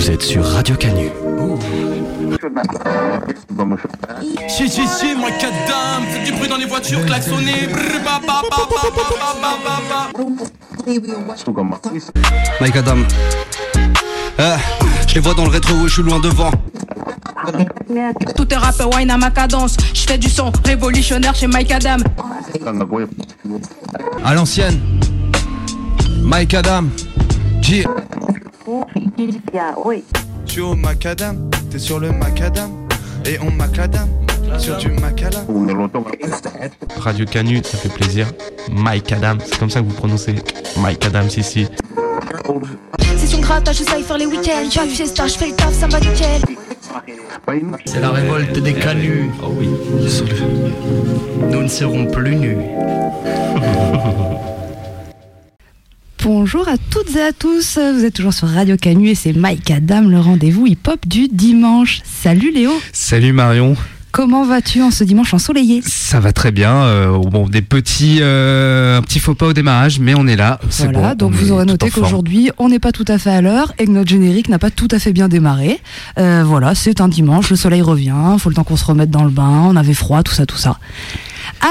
Vous êtes sur Radio Canu. Si, si, si, moi, quatre dames, faites du bruit dans les voitures, klaxonnez. Mike Adam. Euh, je les vois dans le rétro, je suis loin devant. Tout est rap, wine à ma cadence. Je fais du son révolutionnaire chez Mike Adam. À l'ancienne, Mike Adam, G. Tu es au macadam, t'es sur le macadam, et on macadam sur du macadam. Radio Canu, ça fait plaisir. Mike Adam, c'est comme ça que vous prononcez Mike Adam, ici. Session grattage, je sais faire les week-ends. J'ai une fiesta, je fais le taf, ça me va nickel. C'est la révolte des canuts. Oh oui. Nous ne serons plus nus. Bonjour à toutes et à tous, vous êtes toujours sur Radio Canu et c'est Mike Adam, le rendez-vous hip-hop du dimanche. Salut Léo, Salut Marion, comment vas-tu en ce dimanche ensoleillé ça va très bien. euh, bon, des petits, euh, un petit faux pas au démarrage, mais on est là. c'est Voilà, bon, donc on vous est aurez noté qu'aujourd'hui on n'est pas tout à fait à l'heure et que notre générique n'a pas tout à fait bien démarré. Euh, voilà, c'est un dimanche, le soleil revient, faut le temps qu'on se remette dans le bain, on avait froid, tout ça, tout ça.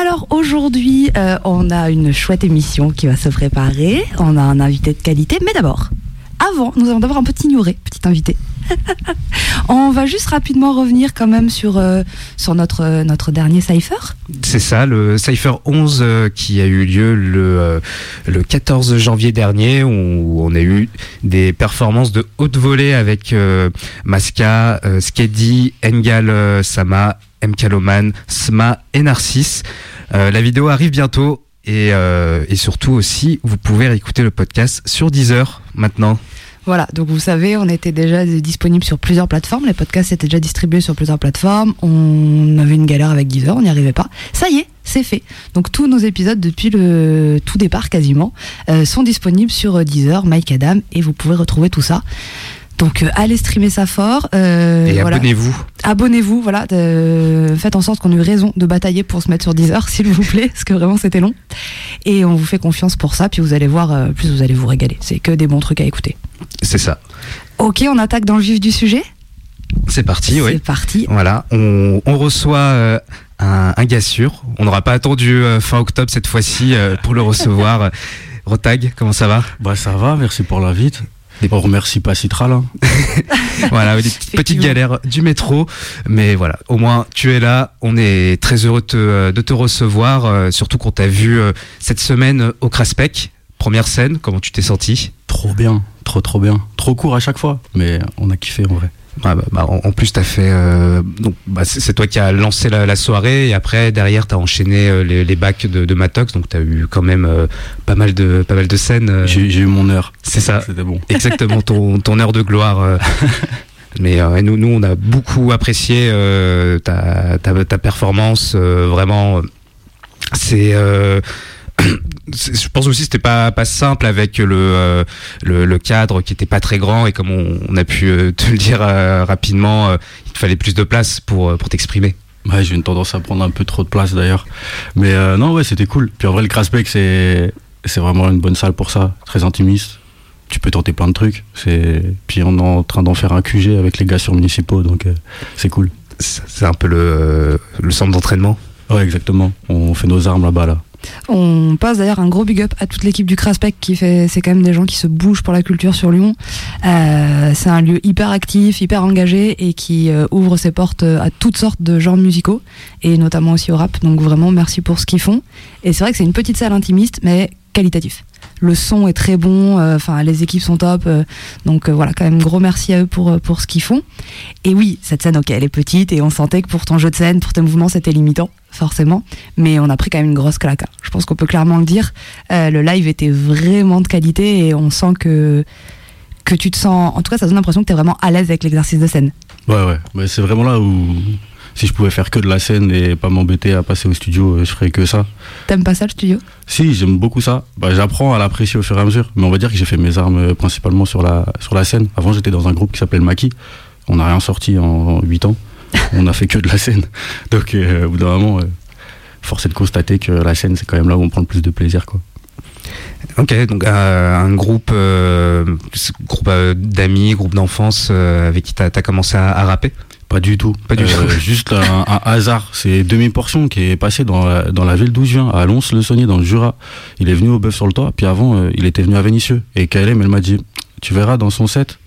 Alors aujourd'hui, on a une chouette émission qui va se préparer, on a un invité de qualité, mais d'abord, avant, nous allons d'abord un petit ignoré, petit invité. on va juste rapidement revenir quand même sur, euh, sur notre, euh, notre dernier cipher. C'est ça, le Cypher 11 euh, qui a eu lieu le, le 14 janvier dernier, où on a eu des performances de haute volée avec Maska, Skedi, Engal Sama, M. Kaloman, Sma et Narcisse. La vidéo arrive bientôt. Et, et surtout aussi, vous pouvez écouter le podcast sur Deezer maintenant. Voilà, donc vous savez, on était déjà disponible sur plusieurs plateformes. Les podcasts étaient déjà distribués sur plusieurs plateformes. On avait une galère avec Deezer, on n'y arrivait pas. Ça y est, c'est fait. Donc tous nos épisodes depuis le tout départ quasiment euh, sont disponibles sur euh, Deezer, Mike Adam, et vous pouvez retrouver tout ça. Donc euh, allez streamer ça fort. euh, et voilà. abonnez-vous. Abonnez-vous, voilà. faites en sorte qu'on ait raison de batailler pour se mettre sur Deezer, s'il vous plaît, parce que vraiment c'était long. Et on vous fait confiance pour ça, puis vous allez voir, plus vous allez vous régaler. C'est que des bons trucs à écouter. C'est ça. Ok, on attaque dans le vif du sujet. C'est parti, oui. C'est parti. Voilà, on, on reçoit euh, un, un gars sûr. On n'aura pas attendu euh, fin octobre cette fois-ci euh, pour le recevoir. Rotag, comment ça va Bah ça va, merci pour l'invite. On remercie pas Citral. Hein. Voilà, des petites, galères du métro, mais voilà, au moins tu es là. On est très heureux de te, de te recevoir, euh, surtout qu'on t'a vu euh, cette semaine au Craspec. Première scène, comment tu t'es senti? Trop bien, trop trop bien. Trop court à chaque fois, mais on a kiffé en vrai. Ah bah, bah, en, en plus, t'as fait. euh, donc, bah, c'est toi qui as lancé la, la soirée et après, derrière, t'as enchaîné euh, les, les bacs de, de Matox. Donc, t'as eu quand même euh, pas mal de pas mal de scènes. J'ai eu mon heure. c'est ça, C'était bon. exactement ton, ton heure de gloire. Mais euh, nous, nous, on a beaucoup apprécié euh, ta, ta, ta performance. euh, vraiment, c'est. je pense aussi que c'était pas pas simple avec le, euh, le le cadre qui était pas très grand et comme on, on a pu euh, te le dire euh, rapidement, euh, il te fallait plus de place pour euh, pour t'exprimer. Ouais, j'ai une tendance à prendre un peu trop de place d'ailleurs. Mais euh, non, ouais, c'était cool. Puis en vrai, le Craspec, c'est c'est vraiment une bonne salle pour ça. Très intimiste. Tu peux tenter plein de trucs. C'est Puis on est en train d'en faire un QG avec les gars sur municipaux, donc euh, c'est cool. C'est un peu le euh, le centre d'entraînement. Ouais, exactement. On fait nos armes là-bas, là. On passe d'ailleurs un gros big up à toute l'équipe du Craspec qui fait, c'est quand même des gens qui se bougent pour la culture sur Lyon. Euh, c'est un lieu hyper actif, hyper engagé et qui euh, ouvre ses portes euh, à toutes sortes de genres musicaux et notamment aussi au rap. Donc vraiment merci pour ce qu'ils font. Et c'est vrai que c'est une petite salle intimiste mais qualitatif. Le son est très bon, euh, enfin les équipes sont top, euh, donc euh, voilà quand même gros merci à eux pour pour ce qu'ils font. Et oui, cette scène, ok, elle est petite et on sentait que pour ton jeu de scène, pour tes mouvements, c'était limitant, forcément. Mais on a pris quand même une grosse claque. hein. Je pense qu'on peut clairement le dire. Le live était vraiment de qualité et on sent que que tu te sens. En tout cas, ça donne l'impression que tu es vraiment à l'aise avec l'exercice de scène. Ouais, ouais. Mais c'est vraiment là où, si je pouvais faire que de la scène et pas m'embêter à passer au studio, euh, je ferais que ça. T'aimes pas ça le studio? Si, j'aime beaucoup ça. Bah, J'apprends à l'apprécier au fur et à mesure. Mais on va dire que j'ai fait mes armes euh, principalement sur la, sur la scène. Avant, j'étais dans un groupe qui s'appelle Maki. On n'a rien sorti en 8 ans. on a fait que de la scène. Donc, euh, au bout d'un moment, euh, force est de constater que la scène, c'est quand même là où on prend le plus de plaisir. Quoi. Ok, donc euh, un groupe, euh, groupe euh, d'amis, groupe d'enfance euh, avec qui t'as as commencé à, à rapper? Pas du tout. Pas du Euh, tout. Juste un, un hasard. C'est demi-portion qui est passé dans la, dans la ville d'où je viens, à Lons-le-Saunier, dans le Jura. Il est venu au bœuf sur le toit, puis avant, euh, il était venu à Vénissieux. Et KLM, elle m'a dit Tu verras dans son set,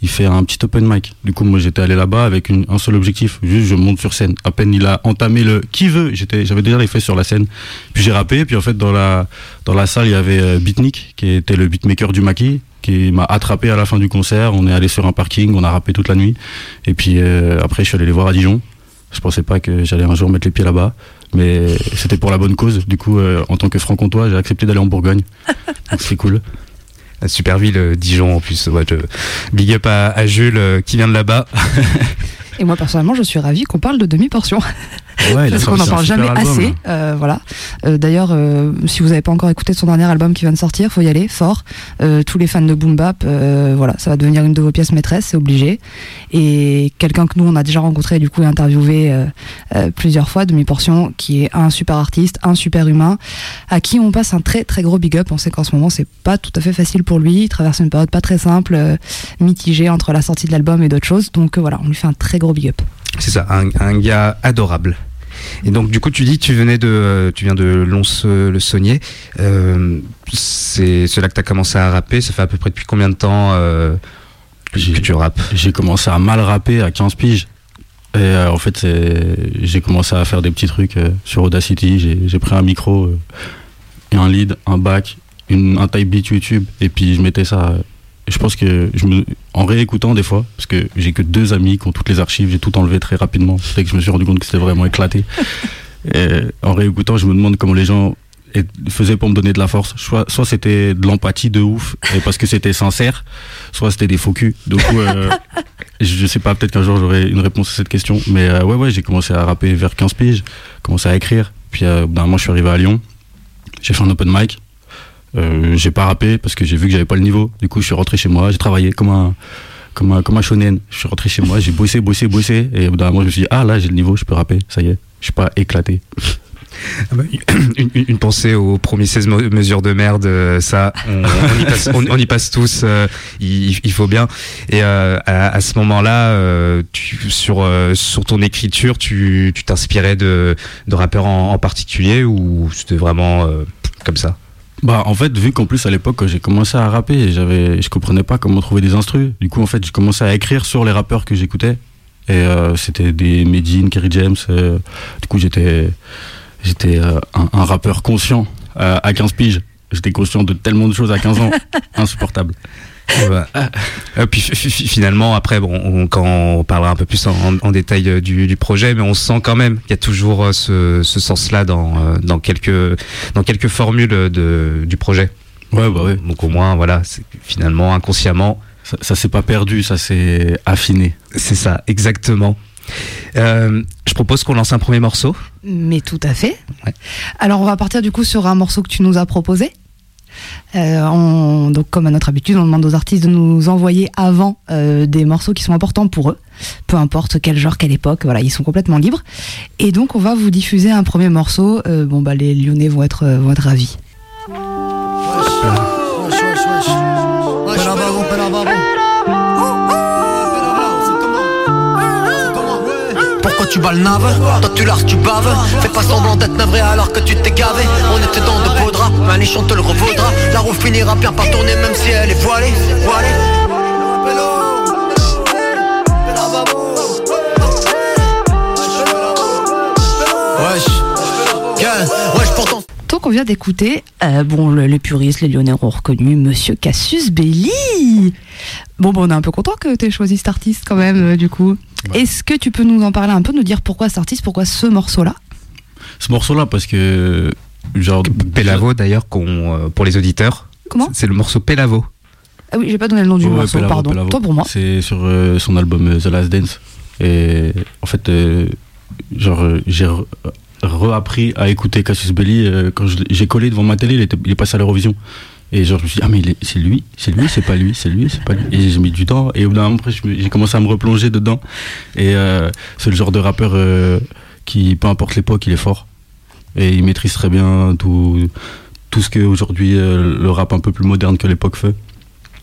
il fait un petit open mic. Du coup, moi, j'étais allé là-bas avec une- un seul objectif juste je monte sur scène. À peine il a entamé le qui veut, j'étais, j'avais déjà les fesses sur la scène. Puis j'ai rappé, puis en fait, dans la, dans la salle, il y avait euh, Beatnik, qui était le beatmaker du maquis qui m'a attrapé à la fin du concert. On est allé sur un parking, on a rappé toute la nuit. Et puis euh, après, je suis allé les voir à Dijon. Je pensais pas que j'allais un jour mettre les pieds là-bas, mais c'était pour la bonne cause. Du coup, euh, en tant que franc-comtois, j'ai accepté d'aller en Bourgogne. Donc c'est cool. La super ville euh, Dijon en plus. Ouais, je- Big up à, à Jules euh, qui vient de là-bas. Et moi personnellement, je suis ravie qu'on parle de demi-portion. Ouais, Parce qu'on n'en parle jamais album. assez. euh, voilà. Euh, D'ailleurs, euh, si vous n'avez pas encore écouté son dernier album qui vient de sortir, faut y aller fort. Tous les fans de Boom Bap, voilà, ça va devenir une de vos pièces maîtresses, c'est obligé. Et quelqu'un que nous on a déjà rencontré du coup et interviewé plusieurs fois, demi portion, qui est un super artiste, un super humain, à qui on passe un très très gros big up. On sait qu'en ce moment c'est pas tout à fait facile pour lui, il traverse une période pas très simple, mitigée entre la sortie de l'album et d'autres choses. Donc voilà, on lui fait un très gros big up. C'est ça, un, un gars adorable. Et donc du coup tu dis tu venais de euh, tu viens de Lons euh, le Saunier. Euh, c'est là que tu as commencé à rapper, ça fait à peu près depuis combien de temps euh, que, tu rappes? J'ai commencé à mal rapper à 15 piges. Et euh, en fait, j'ai commencé à faire des petits trucs sur Audacity. J'ai pris un micro, et un lead, un back, une, un type beat YouTube, et puis je mettais ça. Euh, je pense que je me, en réécoutant des fois, parce que j'ai que deux amis qui ont toutes les archives, j'ai tout enlevé très rapidement. Dès que je me suis rendu compte que c'était vraiment éclaté. Et en réécoutant, je me demande comment les gens faisaient pour me donner de la force. Soit, soit c'était de l'empathie de ouf, et parce que c'était sincère, soit c'était des faux culs. Donc, euh, je sais pas, peut-être qu'un jour j'aurai une réponse à cette question. Mais euh, ouais, ouais, j'ai commencé à rapper vers 15 piges, commencé à écrire. Puis euh, d'un moment, je suis arrivé à Lyon. J'ai fait un open mic. Euh, j'ai pas rappé parce que j'ai vu que j'avais pas le niveau. Du coup, je suis rentré chez moi. J'ai travaillé comme un, comme un, comme un shonen. Je suis rentré chez moi, j'ai bossé, bossé, bossé. Et au bout d'un moment, je me suis dit, ah là, j'ai le niveau, je peux rapper. Ça y est, je suis pas éclaté. Ah bah, une, une- pensée aux premiers 16 mo- mesures de merde, euh, ça, on, y, passe, on- y passe tous, euh, il, il faut bien. Et euh, à, ce moment-là, euh, sur, euh, sur ton écriture, tu tu t'inspirais de, de rappeurs en, en particulier ou c'était vraiment comme ça? Bah en fait vu qu'en plus à l'époque j'ai commencé à rapper j'avais je comprenais pas comment trouver des instrus. Du coup en fait j'ai commencé à écrire sur les rappeurs que j'écoutais. Et euh, c'était des Medine, Kerry James euh, du coup j'étais j'étais euh, un, un rappeur conscient à 15 piges. J'étais conscient de tellement de choses à 15 ans. Insupportable Ouais. Euh, puis fi- fi- finalement, après, bon, on- quand on parlera un peu plus en, en- en détail euh, du, du projet, mais on sent quand même qu'il y a toujours euh, ce, ce sens-là dans, dans quelques dans quelques formules de, du projet. Ouais, bah ouais. Donc au moins, voilà, finalement inconsciemment, ça, ça s'est pas perdu ça s'est affiné c'est ça, exactement. Euh, je propose qu'on lance un premier morceau. Mais tout à fait. Ouais. Alors on va partir du coup sur un morceau que tu nous as proposé. Euh, on- donc comme à notre habitude, on demande aux artistes de nous envoyer avant euh, des morceaux qui sont importants pour eux, peu importe quel genre, quelle époque, voilà, ils sont complètement libres. Et donc on va vous diffuser un premier morceau. Euh, bon bah les Lyonnais vont être vont être ravis. Tu bats le nave Toi tu larges, tu baves. Fais pas semblant d'être navré alors que tu t'es gavé. On était dans de beaux draps, Manichon te le revaudra. La roue finira bien par tourner même si elle est voilée Voilée vient d'écouter, euh, bon le- les puristes, les Lyonnais ont reconnu Monsieur Cassius Belli. Bon, bon on est un peu content que tu aies choisi cet artiste quand même euh, du coup. Est-ce que tu peux nous en parler un peu, nous dire pourquoi cet artiste, pourquoi ce morceau-là? Ce morceau là parce que genre Pelavo d'ailleurs, qu'on, euh, pour les auditeurs. Comment? C'est le morceau Pelavo. Ah oui, j'ai pas donné le nom du morceau, Pelavo, pardon. Pelavo. Toi pour moi. C'est sur euh, son album euh, The Last Dance. Et en fait, euh, genre, euh, j'ai reappris à écouter Cassius Belli euh, quand j'ai collé devant ma télé, il, était, il est passé à l'Eurovision. Et genre, je me suis dit, ah, mais c'est lui, c'est lui, c'est pas lui, c'est lui, c'est pas lui. Et j'ai mis du temps. Et au bout d'un moment, j'ai commencé à me replonger dedans. Et euh, c'est le genre de rappeur euh, qui, peu importe l'époque, il est fort. Et il maîtrise très bien tout, tout ce que aujourd'hui le rap un peu plus moderne que l'époque fait.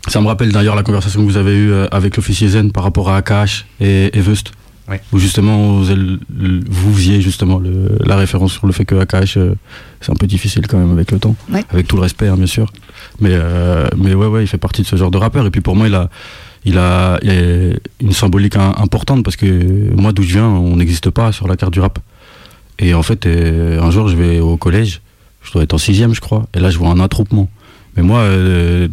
Ça me rappelle d'ailleurs la conversation que vous avez eue avec l'officier Zen par rapport à AKH et Evest. Ouais. Où justement vous, faisiez justement le- la référence sur le fait que AKH euh, c'est un peu difficile quand même avec le temps, avec tout le respect hein, bien sûr. Mais euh, mais ouais ouais il fait partie de ce genre de rappeur et puis pour moi il a il a, il a une symbolique importante parce que moi d'où je viens on n'existe pas sur la carte du rap. Et en fait euh, un jour je vais au collège, je dois être en sixième je crois, et là je vois un attroupement. Mais moi euh,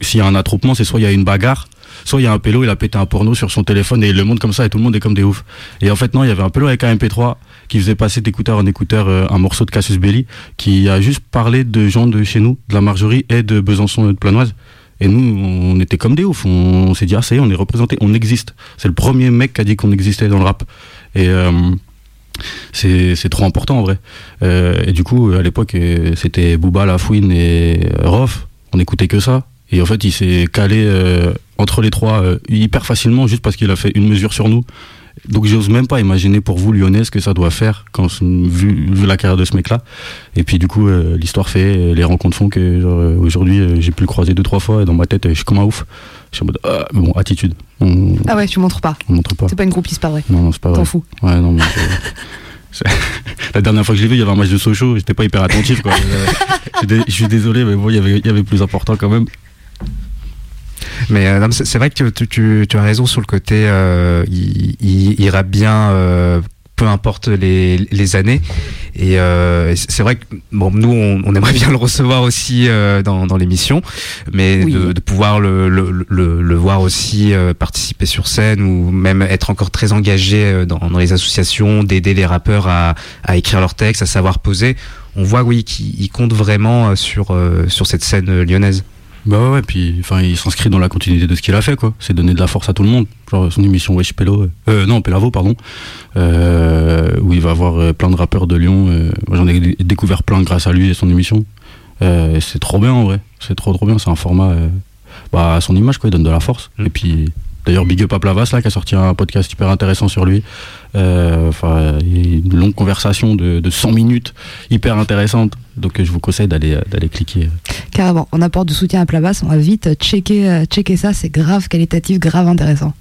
s'il y a un attroupement c'est soit il y a une bagarre soit il y a un pélo, il a pété un porno sur son téléphone et le montre comme ça et tout le monde est comme des oufs. Et en fait non, il y avait un pélo avec un MP3 qui faisait passer d'écouteur en écouteur euh, un morceau de Cassius Belli qui a juste parlé de gens de chez nous, de la Margerie et de Besançon et de Planoise. Et nous, on était comme des oufs. On, s'est dit, ah ça y est, on est représenté, on existe. C'est le premier mec qui a dit qu'on existait dans le rap. Et euh, c'est trop important en vrai. Euh, et du coup, à l'époque, c'était Booba, La Fouine et Rof. On écoutait que ça. Et en fait, il s'est calé euh, entre les trois euh, hyper facilement juste parce qu'il a fait une mesure sur nous. Donc j'ose même pas imaginer pour vous Lyonnais ce que ça doit faire quand vu, vu la carrière de ce mec-là. Et puis du coup euh, l'histoire fait, les rencontres font que aujourd'hui j'ai pu le croiser deux trois fois et dans ma tête je suis comme un ouf. Je suis en mode ah, mais bon attitude. On, Ah ouais, tu montres pas. on montre pas. C'est pas une groupie, c'est pas vrai. Non non c'est pas vrai. T'en fous. Ouais non mais la dernière fois que je l'ai vu il y avait un match de Sochaux, j'étais pas hyper attentif quoi. Je suis dé- je suis désolé mais bon il y avait il y avait plus important quand même. Mais euh, c'est vrai que tu, tu- tu as raison sur le côté, euh, il, il, il rappe bien, euh, peu importe les, les années. Et euh, c'est vrai que bon, nous, on, on aimerait bien le recevoir aussi euh, dans, dans l'émission, mais Oui. de, de pouvoir le, le, le, le voir aussi euh, participer sur scène ou même être encore très engagé euh, dans, dans les associations, d'aider les rappeurs à, à écrire leurs textes, à savoir poser. On voit, oui, qu'il il compte vraiment euh, sur, euh, sur cette scène lyonnaise. Bah ouais, puis enfin il s'inscrit dans la continuité de ce qu'il a fait quoi. C'est donner de la force à tout le monde. Genre son émission Wesh Pello, euh, euh, non Pelavo pardon, euh, où il va avoir euh, plein de rappeurs de Lyon. euh, J'en ai dé- découvert plein grâce à lui et son émission. C'est trop bien en vrai. C'est trop trop bien. C'est un format bah, à son image quoi. Il donne de la force. Et puis d'ailleurs Big Up à Plavas là qui a sorti un podcast super intéressant sur lui. Enfin une longue conversation de, de 100 minutes hyper intéressante. Donc euh, je vous conseille d'aller d'aller cliquer. Carrément, on apporte du soutien à plat basse, on va vite checker, euh, checker ça, c'est grave qualitatif, grave intéressant.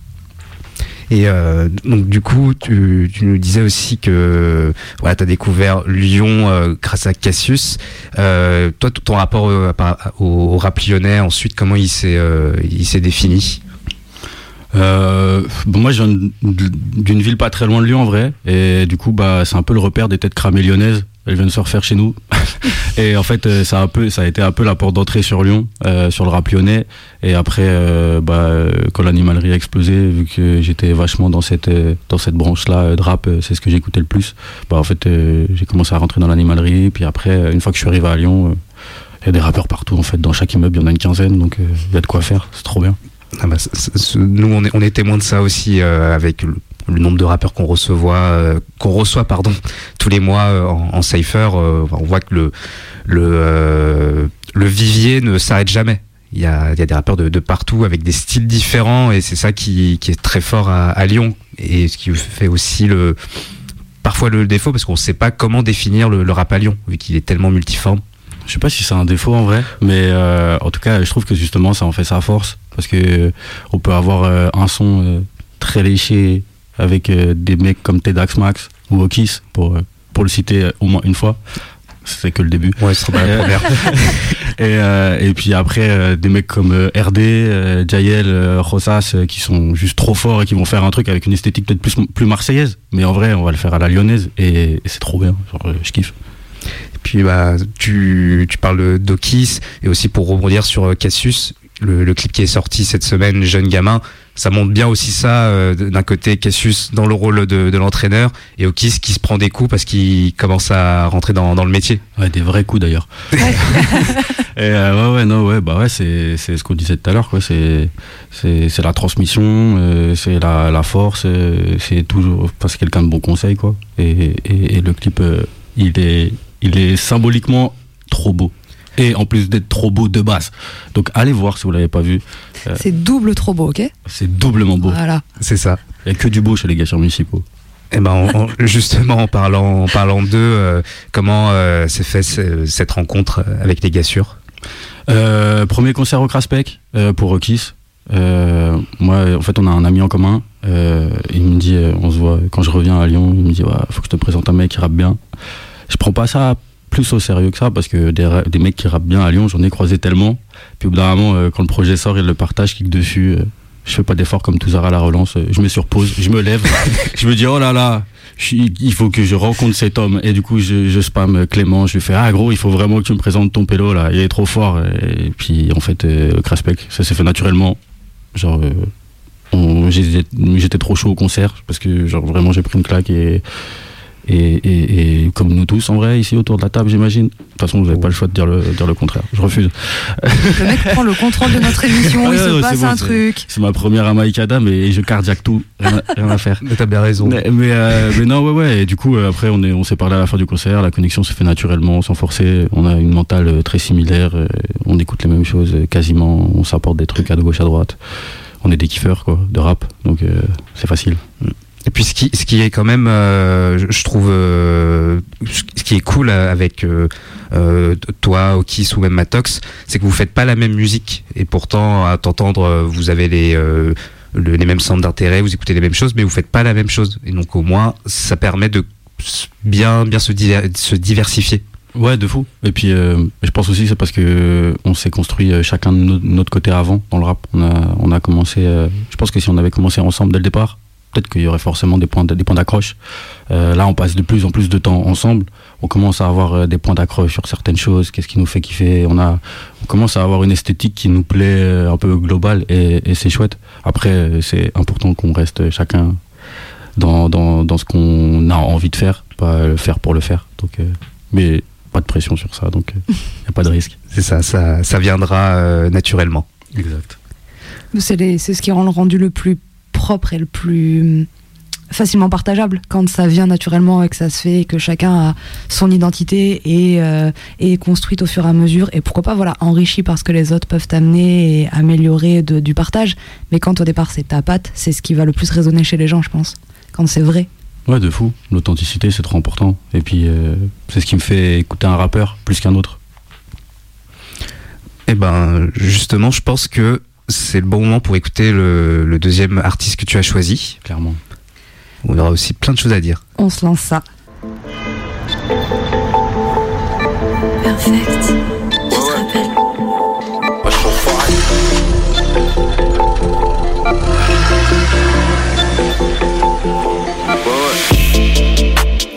Et euh, donc du coup, tu, tu nous disais aussi que voilà, tu as découvert Lyon euh, grâce à Cassius. Euh, toi, ton rapport euh, au, au rap lyonnais, ensuite, comment il s'est euh, il s'est défini? Euh, bon, moi, je viens d'une ville pas très loin de Lyon, en vrai. Et du coup, bah, c'est un peu le repère des têtes cramées lyonnaises. Elles viennent se refaire chez nous. et en fait, euh, ça a, été un peu la porte d'entrée sur Lyon, euh, sur le rap lyonnais. Et après, euh, bah, quand l'animalerie a explosé, vu que j'étais vachement dans cette, branche-là de rap, c'est ce que j'écoutais le plus. Bah, en fait, j'ai commencé à rentrer dans l'animalerie. Puis après, une fois que je suis arrivé à Lyon, il y a des rappeurs partout. En fait, dans chaque immeuble, il y en a une quinzaine. Donc, il y a de quoi faire. C'est trop bien. Ah bah, nous, on est, on est témoins de ça aussi avec le, le nombre de rappeurs qu'on reçoit, euh, qu'on reçoit pardon, tous les mois euh, en, en cypher. euh, on voit que le, le, vivier ne s'arrête jamais. Il y a, il y a des rappeurs de, partout avec des styles différents et c'est ça qui, qui est très fort à, Lyon et ce qui fait aussi le parfois le défaut parce qu'on ne sait pas comment définir le, rap à Lyon vu qu'il est tellement multiforme. Je sais pas si c'est un défaut en vrai, mais en tout cas, je trouve que justement, ça en fait sa force. Parce que on peut avoir un son très léché avec euh, des mecs comme Tedax Max ou Okis, pour, euh, pour le citer euh, au moins une fois. C'est que le début. Ouais, c'est trop bien la première. et, euh, et puis après, euh, des mecs comme euh, RD, Jael, Rosas, qui sont juste trop forts et qui vont faire un truc avec une esthétique peut-être plus, plus marseillaise. Mais en vrai, on va le faire à la lyonnaise et, et c'est trop bien. Genre, je kiffe. Et puis bah, tu, tu parles d'Okis et aussi pour rebondir sur Cassius, le, le clip qui est sorti cette semaine, Jeune Gamin, ça montre bien aussi ça, euh, d'un côté Cassius dans le rôle de, de l'entraîneur et Okis qui se prend des coups parce qu'il commence à rentrer dans, dans le métier. Ouais, des vrais coups d'ailleurs. Et euh, ouais, ouais, non, ouais, bah ouais, c'est, c'est ce qu'on disait tout à l'heure, quoi. C'est, c'est, c'est la transmission, euh, c'est la, la force, euh, c'est toujours, parce quelqu'un de bon conseil, quoi. Et, et, et le clip, euh, il est, il est symboliquement trop beau. Et en plus d'être trop beau de base. Donc allez voir si vous l'avez pas vu. C'est double trop beau, ok C'est doublement beau. Voilà. C'est ça. Il y a que du beau chez les gars municipaux. Eh ben, en- en- justement, en parlant, en parlant d'eux, euh, comment euh, s'est fait ce- cette rencontre avec les Gassures? Euh, premier concert au Craspec euh, pour Kiss. Euh, moi, en fait, on a un ami en commun. Euh, il me dit, euh, on se voit quand je reviens à Lyon. Il me dit, ouais, faut que je te présente un mec qui rappe bien. Je prends pas ça plus au sérieux que ça parce que des, mecs qui rappent bien à Lyon, j'en ai croisé tellement. Puis au bout d'un moment, euh, quand le projet sort, il le partage, clique dessus. euh, je fais pas d'effort comme Touzard à la relance. euh, je me surpose, je me lève, je me dis, oh là là, il faut que je rencontre cet homme. Et du coup, je, spam Clément, je lui fais, ah gros, il faut vraiment que tu me présentes ton pélo là, il est trop fort. Et puis en fait, Craspec, ça s'est fait naturellement. Genre, j'étais trop chaud au concert parce que genre vraiment j'ai pris une claque et, et, et, et comme nous tous en vrai ici autour de la table j'imagine. De toute façon vous n'avez pas le choix de dire le, dire le contraire. Je refuse. Le mec prend le contrôle de notre émission, il se passe bon, un truc. C'est ma première à Mike Adam et je cardiaque tout. Rien, à- rien à faire. Mais t'as bien raison. Mais, mais, euh, mais non, ouais, ouais. Et du coup, euh, après, on est, on s'est parlé à la fin du concert. La connexion s'est fait naturellement, sans forcer. On a une mentale euh, très similaire. euh, On écoute les mêmes choses quasiment. On s'apporte des trucs à gauche, à droite. On est des kiffeurs, quoi, de rap. Donc, euh, c'est facile. Et puis ce qui, ce qui est quand même, euh, je- trouve, euh, ce qui est cool avec euh, euh, toi, Okis ou même Matox, c'est que vous faites pas la même musique. Et pourtant, à t'entendre, euh, vous avez les, euh, le- les mêmes centres d'intérêt, vous écoutez les mêmes choses, mais vous faites pas la même chose. Et donc au moins, ça permet de bien, bien se, diver- se diversifier. Ouais, de fou. Et puis, euh, je pense aussi c'est parce que euh, on s'est construit euh, chacun de no- notre côté avant dans le rap. On a, on a commencé. euh, je pense que si on avait commencé ensemble dès le départ, peut-être qu'il y aurait forcément des points, de- des points d'accroche. Euh, là, on passe de plus en plus de temps ensemble. On commence à avoir euh, des points d'accroche sur certaines choses. Qu'est-ce qui nous fait kiffer? On a, on commence à avoir une esthétique qui nous plaît euh, un peu globale et, et c'est chouette. Après, c'est important qu'on reste chacun dans, dans, dans ce qu'on a envie de faire, pas le faire pour le faire. Donc, euh, mais pas de pression sur ça, donc il n'y a pas de risque. C'est ça, ça, ça viendra euh, naturellement. Exact. C'est ce qui rend le rendu le plus propre et le plus hum, facilement partageable quand ça vient naturellement et que ça se fait et que chacun a son identité et euh, est construite au fur et à mesure et pourquoi pas voilà enrichi par ce que les autres peuvent t'amener et améliorer de- du partage mais quand au départ c'est ta patte c'est ce qui va le plus résonner chez les gens je pense quand c'est vrai Ouais, de fou. L'authenticité, c'est trop important. Et puis, euh, c'est ce qui me fait écouter un rappeur plus qu'un autre. Eh ben, justement, je pense que c'est le bon moment pour écouter le, le deuxième artiste que tu as choisi. Clairement. On aura aussi plein de choses à dire. on se lance ça. Perfect.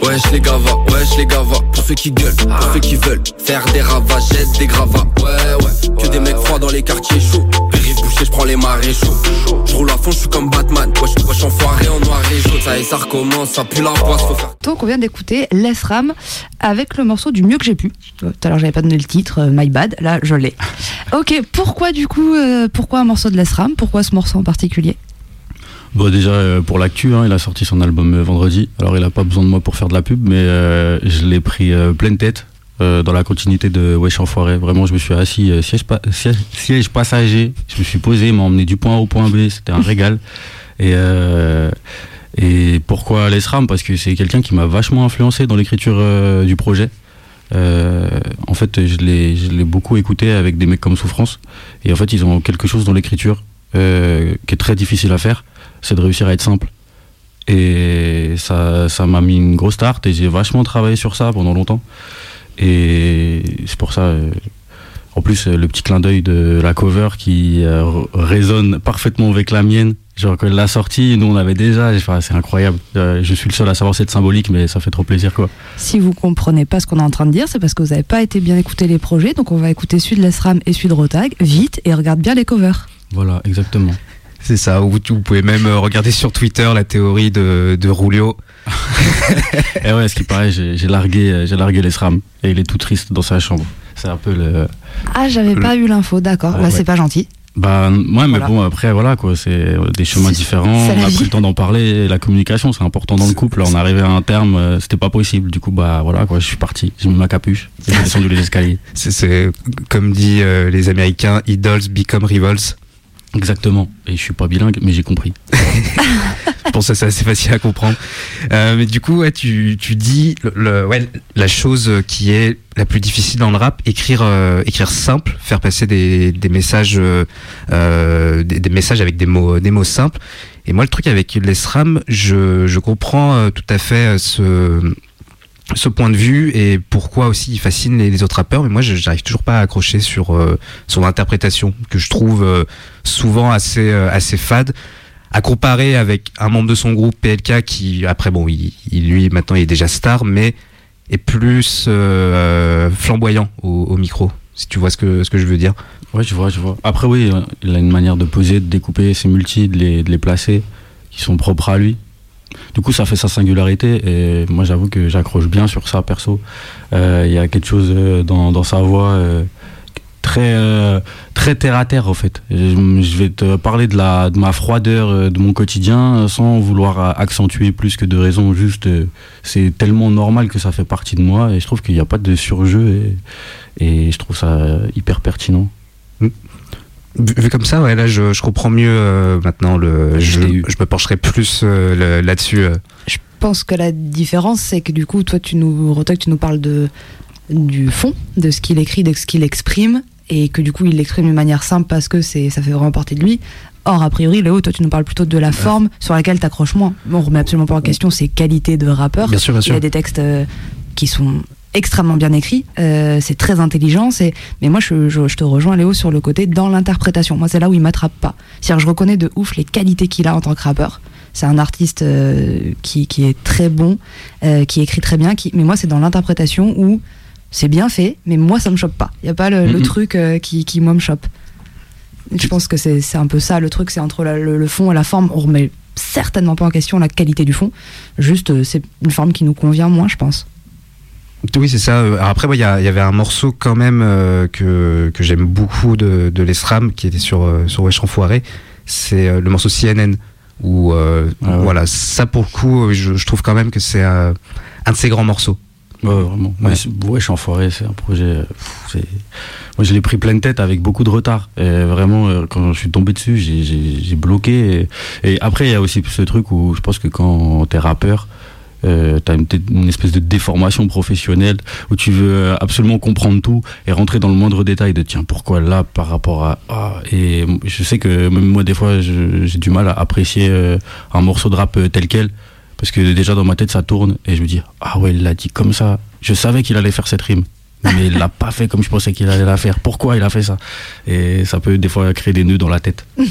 Wesh les gavas, wesh les gavas Pour ceux qui gueulent, pour ceux qui veulent. Faire des ravages, des gravats. Ouais ouais, que des mecs froids dans les quartiers chauds Bouché, j'prends les maréchaux Je roule à fond, je suis comme Batman Wesh, wesh enfoiré en noir et jaune Ça ça recommence, ça pue la poisse Faut faire Donc on vient d'écouter Les Ram avec le morceau du mieux que j'ai pu. Euh, Tout à l'heure j'avais pas donné le titre, euh, my bad, là je l'ai. Ok, pourquoi du coup, euh, pourquoi un morceau de Les Ram? Pourquoi ce morceau en particulier? Bon, déjà, euh, pour l'actu, hein, il a sorti son album euh, vendredi. Alors, il a pas besoin de moi pour faire de la pub, mais euh, je l'ai pris euh, pleine tête. Euh, dans la continuité de Wesh Enfoiré, vraiment, je me suis assis euh, siège, pa- siège, siège passager, je me suis posé, m'a emmené du point A au point B, c'était un régal. Et, euh, et pourquoi l'ESRAM Parce que c'est quelqu'un qui m'a vachement influencé dans l'écriture du projet. Euh, en fait, je l'ai beaucoup écouté avec des mecs comme Souffrance. Et en fait, ils ont quelque chose dans l'écriture euh, qui est très difficile à faire, c'est de réussir à être simple. Et ça ça m'a mis une grosse tarte et j'ai vachement travaillé sur ça pendant longtemps. Et c'est pour ça. euh, en plus, euh, le petit clin d'œil de la cover qui euh, résonne parfaitement avec la mienne. Genre, elle l'a sortie, nous on avait déjà. enfin, c'est incroyable. Euh, je suis le seul à savoir cette symbolique, mais ça fait trop plaisir quoi. Si vous comprenez pas ce qu'on est en train de dire, c'est parce que vous n'avez pas été bien écouter les projets. Donc on va écouter celui de l'ESRAM et celui de Rotag vite et regarde bien les covers. Voilà, exactement. C'est ça, ou vous, vous pouvez même regarder sur Twitter la théorie de, de Rulio. Et ouais, ce qui paraît, j'ai j'ai largué, euh, j'ai largué les SRAM et il est tout triste dans sa chambre. C'est un peu le. Ah, j'avais pas eu l'info, d'accord. Ouais, Bah, ouais. c'est pas gentil. Bah, ouais, mais Voilà. bon, après, voilà, quoi, c'est euh, des chemins différents. On la a pris le temps d'en parler. La communication, c'est important dans le couple. On est arrivé à un terme, euh, c'était pas possible. Du coup, bah, voilà, quoi, je suis parti. J'ai mis ma capuche et j'ai descendu les escaliers. C'est- C'est comme dit euh, les Américains, idols become rivals. Exactement. Et je suis pas bilingue, mais j'ai compris. pense que c'est assez facile à comprendre. Euh, mais du coup, ouais, tu, tu dis le, le- ouais, la chose qui est la plus difficile dans le rap, écrire, euh, écrire simple, faire passer des, des messages, euh, euh, des, des messages avec des mots, des mots simples. Et moi, le truc avec les SRAM, je, je comprends euh, tout à fait ce, ce point de vue et pourquoi aussi il fascine les, autres rappeurs. Mais moi, j'arrive toujours pas à accrocher sur euh, son interprétation que je trouve euh, souvent assez euh, assez fade. À comparer avec un membre de son groupe PLK qui après bon, il, lui maintenant il est déjà star, mais est plus flamboyant au, micro. Si tu vois ce que ce que je veux dire. Ouais, je vois, je vois. Après, oui, il a une manière de poser, de découper ses multis, de les, de les placer, qui sont propres à lui. Du coup, ça fait sa singularité et moi, j'avoue que j'accroche bien sur ça, perso. Euh, Il y a quelque chose euh, dans, sa voix euh, très, très terre à terre, en fait. Je, vais te parler de, la, de ma froideur de mon quotidien sans vouloir accentuer plus que de raison. Juste, c'est tellement normal que ça fait partie de moi et je trouve qu'il n'y a pas de surjeu et, je trouve ça hyper pertinent. Vu, vu comme ça, ouais, là, je, je comprends mieux euh, maintenant. Le, je, je me pencherai plus euh, là-dessus. euh. Je pense que la différence, c'est que du coup, toi, tu nous, Rotoc, tu nous parles de, du fond, de ce qu'il écrit, de ce qu'il exprime, et que du coup, il l'exprime d'une manière simple parce que c'est, ça fait vraiment partie de lui. Or, a priori, Léo, toi, tu nous parles plutôt de la forme sur laquelle t'accroches moins. Bon, on remet absolument pas en question ses qualités de rappeur. Bien sûr, bien Il sûr. a des textes euh, qui sont extrêmement bien écrits, euh, c'est très intelligent, c'est... mais moi je, je- je te rejoins Léo sur le côté dans l'interprétation. Moi c'est là où il m'attrape pas. C'est-à-dire je reconnais de ouf les qualités qu'il a en tant que rappeur. C'est un artiste euh, qui, qui est très bon, euh, qui écrit très bien, qui... mais moi c'est dans l'interprétation où c'est bien fait, mais moi ça me chope pas. Il y a pas le, le Mhm. truc qui, qui moi me chope. Je pense que c'est un peu ça le truc, c'est entre la- le, le fond et la forme. On remet certainement pas en question la qualité du fond, juste c'est une forme qui nous convient moins, je pense. Oui, c'est ça. Alors après, moi, il y, avait un morceau quand même euh, que, que j'aime beaucoup de, de l'ESRAM qui était sur, euh, sur Wesh Enfoiré. C'est euh, le morceau CNN. Où, euh, Ah ouais. voilà, ça pour le coup, je, je trouve quand même que c'est euh, un de ses grands morceaux. Ouais, vraiment. Ouais, suis enfoiré, c'est un projet. euh, pff, Moi, je l'ai pris pleine tête avec beaucoup de retard. Et vraiment, euh, quand je suis tombé dessus, j'ai bloqué. Et, et après, il y a aussi ce truc où je pense que quand t'es rappeur, euh, t'as une, une espèce de déformation professionnelle où tu veux absolument comprendre tout et rentrer dans le moindre détail de tiens pourquoi là par rapport à et je sais que même moi des fois j'ai du mal à apprécier euh, un morceau de rap euh, tel quel parce que déjà dans ma tête ça tourne et je me dis ah ouais il l'a dit comme ça. Je savais qu'il allait faire cette rime mais il l'a pas fait comme je pensais qu'il allait la faire. Pourquoi il a fait ça? Et ça peut des fois créer des nœuds dans la tête.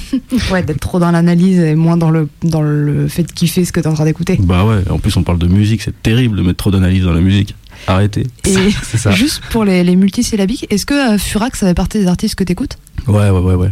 Ouais, d'être trop dans l'analyse et moins dans le, dans le fait de kiffer ce que tu es en train d'écouter. bah ouais en plus on parle de musique c'est terrible de mettre trop d'analyse dans la musique. Arrêtez. Et c'est ça. juste pour les, les multisyllabiques, est-ce que euh, Furax ça fait partie des artistes que t'écoutes? Ouais, ouais, ouais, ouais.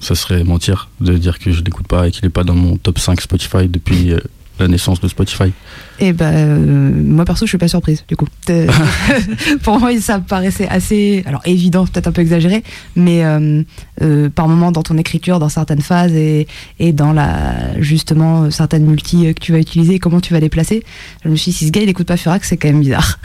Ça serait mentir de dire que je l'écoute pas et qu'il est pas dans mon top 5 Spotify depuis euh, la naissance de Spotify. Et ben euh, moi perso je suis pas surprise du coup. Pour moi ça paraissait assez alors évident peut-être un peu exagéré mais euh, euh, par moment dans ton écriture dans certaines phases et, et dans la justement certaines multi euh, que tu vas utiliser comment tu vas les placer je me suis dit si ce gars il écoute pas Furax c'est quand même bizarre.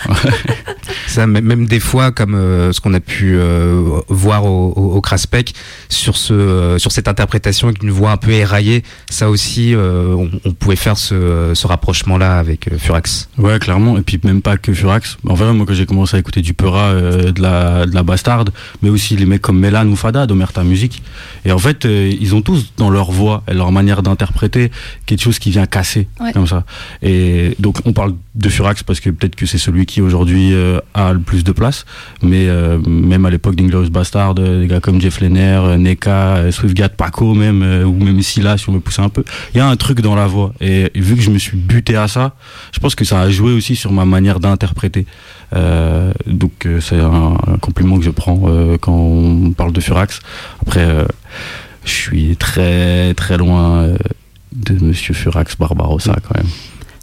Ça, même des fois, comme euh, ce qu'on a pu euh, voir au, au, au Craspec, sur, ce, sur cette interprétation avec une voix un peu éraillée, ça aussi, euh, on, on pouvait faire ce, ce rapprochement-là avec euh, Furax. Ouais, clairement. Et puis même pas que Furax. En vrai, moi, quand j'ai commencé à écouter du Peura, euh, de, la, de la Bastarde, mais aussi les mecs comme Melan ou Fada d'Omerta Music. Et en fait, euh, ils ont tous dans leur voix et leur manière d'interpréter quelque chose qui vient casser, Ouais. comme ça. Et donc, on parle de Furax parce que peut-être que c'est celui qui aujourd'hui euh, a le plus de place. Mais euh, même à l'époque d'Inglorious Bastard, des gars comme Jeff Lenner, Neka, Swiftgat, Paco même, euh, ou même Silla si on veut pousser un peu, il y a un truc dans la voix. Et vu que je me suis buté à ça, je pense que ça a joué aussi sur ma manière d'interpréter. Euh, donc euh, c'est un, compliment que je prends euh, quand on parle de Furax. Après, je suis très très loin de Monsieur Furax Barbarossa quand même.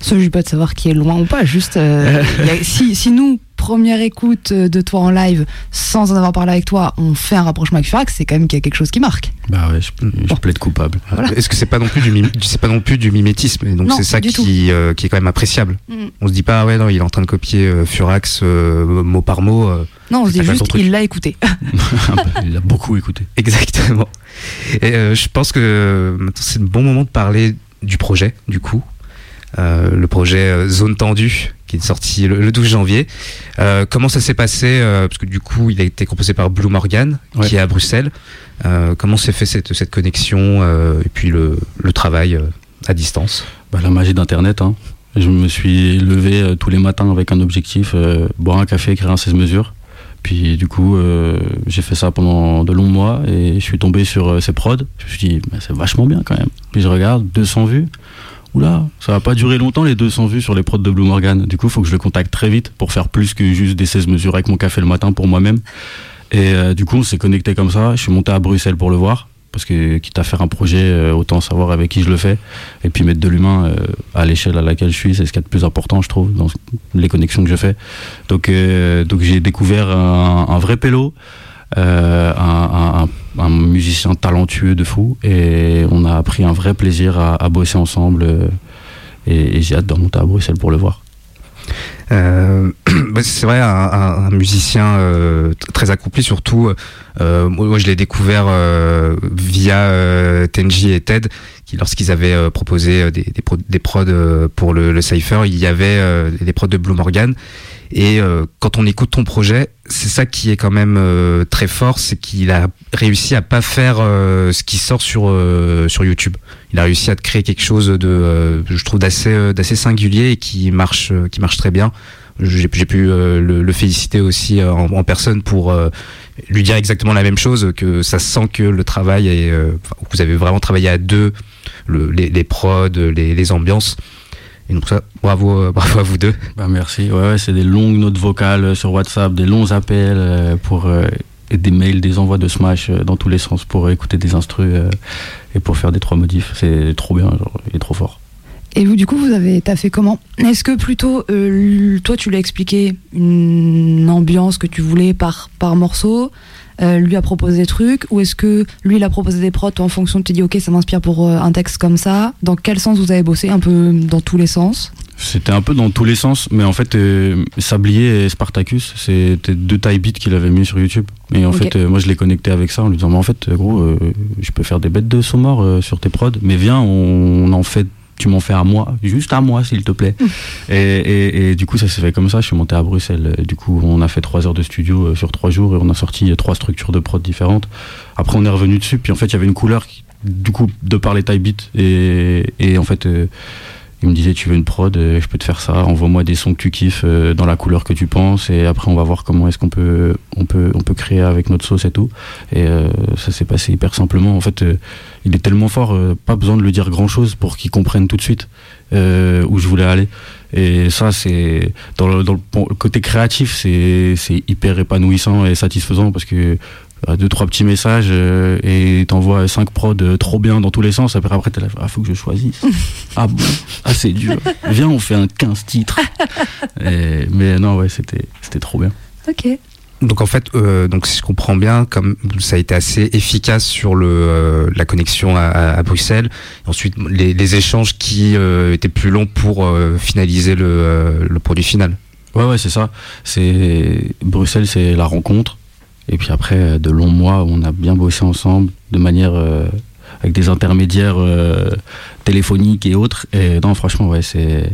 Ça, je pas de savoir qui est loin ou pas, juste euh, a- si, si nous, première écoute euh, de toi en live, sans en avoir parlé avec toi, on fait un rapprochement avec Furax, c'est quand même qu'il y a quelque chose qui marque. Bah ouais, je, je plaide coupable. Est-ce que c'est pas non plus du mim- c'est pas non plus du mimétisme et donc c'est ça qui euh, qui est quand même appréciable. Mm. On se dit pas ah ouais non il est en train de copier euh, Furax euh, mot par mot. euh, Non, on se dit juste truc. il l'a écouté. Il a beaucoup écouté. Exactement. Et euh, je pense que maintenant c'est le bon moment de parler du projet, du coup. Euh, le projet euh, Zone Tendue, qui est sorti le, le 12 janvier. Euh, comment ça s'est passé euh, Parce que du coup, il a été composé par Blue Morgan, qui est à Bruxelles. Euh, comment s'est fait cette, cette connexion euh, et puis le, le travail à distance? Bah, la magie d'Internet. Hein. Je me suis levé euh, tous les matins avec un objectif, euh, boire un café, écrire un 16 mesures. Puis du coup, euh, j'ai fait ça pendant de longs mois et je suis tombé sur ces prods. Je me suis dit, bah, c'est vachement bien quand même. Puis je regarde, 200 vues. Oula, ça va pas durer longtemps les 200 vues sur les prods de Blue Morgan. Du coup, faut que je le contacte très vite pour faire plus que juste des 16 mesures avec mon café le matin pour moi-même. Et euh, du coup, on s'est connecté comme ça. Je suis monté à Bruxelles pour le voir. Parce que quitte à faire un projet, euh, autant savoir avec qui je le fais. Et puis mettre de l'humain euh, à l'échelle à laquelle je suis, c'est ce qu'il y a de plus important, je trouve, dans les connexions que je fais. Donc, donc j'ai découvert un, vrai pélo, un- un musicien talentueux de fou. Et on a pris un vrai plaisir à, à bosser ensemble. euh, et et j'ai hâte de remonter à Bruxelles pour le voir. Euh, c'est vrai, un, un- musicien euh, très accompli, surtout. euh, moi, je l'ai découvert euh, via euh, Tenji et Ted, qui lorsqu'ils avaient proposé des, des, des prods pour le, le Cypher, il y avait des prods de Blue Morgan. Et euh, quand on écoute ton projet, c'est ça qui est quand même euh, très fort, c'est qu'il a réussi à pas faire euh, ce qui sort sur euh, sur YouTube. Il a réussi à te créer quelque chose de, euh, je trouve, d'assez euh, d'assez singulier et qui marche qui marche très bien. J'ai pu le, le féliciter aussi en, en personne pour lui dire exactement la même chose, que ça sent que le travail est, vous avez vraiment travaillé à deux, le, les, les prods, les, les ambiances. Et donc ça, bravo, euh, bravo à vous deux. Bah merci. Ouais, ouais, c'est des longues notes vocales euh, sur WhatsApp, des longs appels euh, pour euh, et des mails, des envois de Smash euh, dans tous les sens pour écouter des instrus euh, et pour faire des trois modifs. C'est trop bien, genre, il est trop fort. Et vous, du coup, vous avez, t'as fait comment? Est-ce que plutôt, euh, toi, tu l'as expliqué une ambiance que tu voulais par par morceau, euh, lui a proposé des trucs, ou est-ce que lui, il a proposé des prods, en fonction, tu dit, ok, ça m'inspire pour euh, un texte comme ça. Dans quel sens vous avez bossé Un peu dans tous les sens? C'était un peu dans tous les sens, mais en fait, euh, Sablier et Spartacus, c'était deux taille beats qu'il avait mis sur YouTube. Et en fait, moi, je l'ai connecté avec ça en lui disant, mais en fait, gros, je peux faire des bêtes de euh, sur tes prods, mais viens, on, on en fait, tu m'en fais à moi, juste à moi, s'il te plaît. et, et- et du coup, ça s'est fait comme ça. Je suis monté à Bruxelles. Du coup, on a fait trois heures de studio euh, sur trois jours et on a sorti euh, trois structures de prod différentes. Après, on est revenu dessus. Puis en fait, il y avait une couleur qui, du coup, de par les taille beats. Et, et en fait, euh, il me disait, tu veux une prod, euh, je peux te faire ça. Envoie-moi des sons que tu kiffes euh, dans la couleur que tu penses. Et après, on va voir comment est-ce qu'on peut, on peut, on peut créer avec notre sauce et tout. Et euh, ça s'est passé hyper simplement. En fait, il est tellement fort, pas besoin de lui dire grand chose pour qu'il comprenne tout de suite où je voulais aller. Et ça, c'est dans le, dans le côté créatif, c'est hyper épanouissant et satisfaisant parce que deux trois petits messages euh, et t'envoies cinq prods euh, trop bien dans tous les sens. Après, après t'es là, ah, faut que je choisisse. ah bon, ah c'est dur. Viens, on fait un 15 titres. Et- mais non, ouais, c'était c'était trop bien. Ok. Donc en fait, euh, donc si je comprends bien, comme ça a été assez efficace sur le euh, la connexion à, à- à Bruxelles, ensuite les, les échanges qui euh, étaient plus longs pour euh, finaliser le, euh, le produit final. Ouais, ouais, c'est ça. C'est Bruxelles, c'est la rencontre. Et puis après, euh, de longs mois, on a bien bossé ensemble, de manière euh, avec des intermédiaires euh, téléphoniques et autres. Et non, franchement, ouais, c'est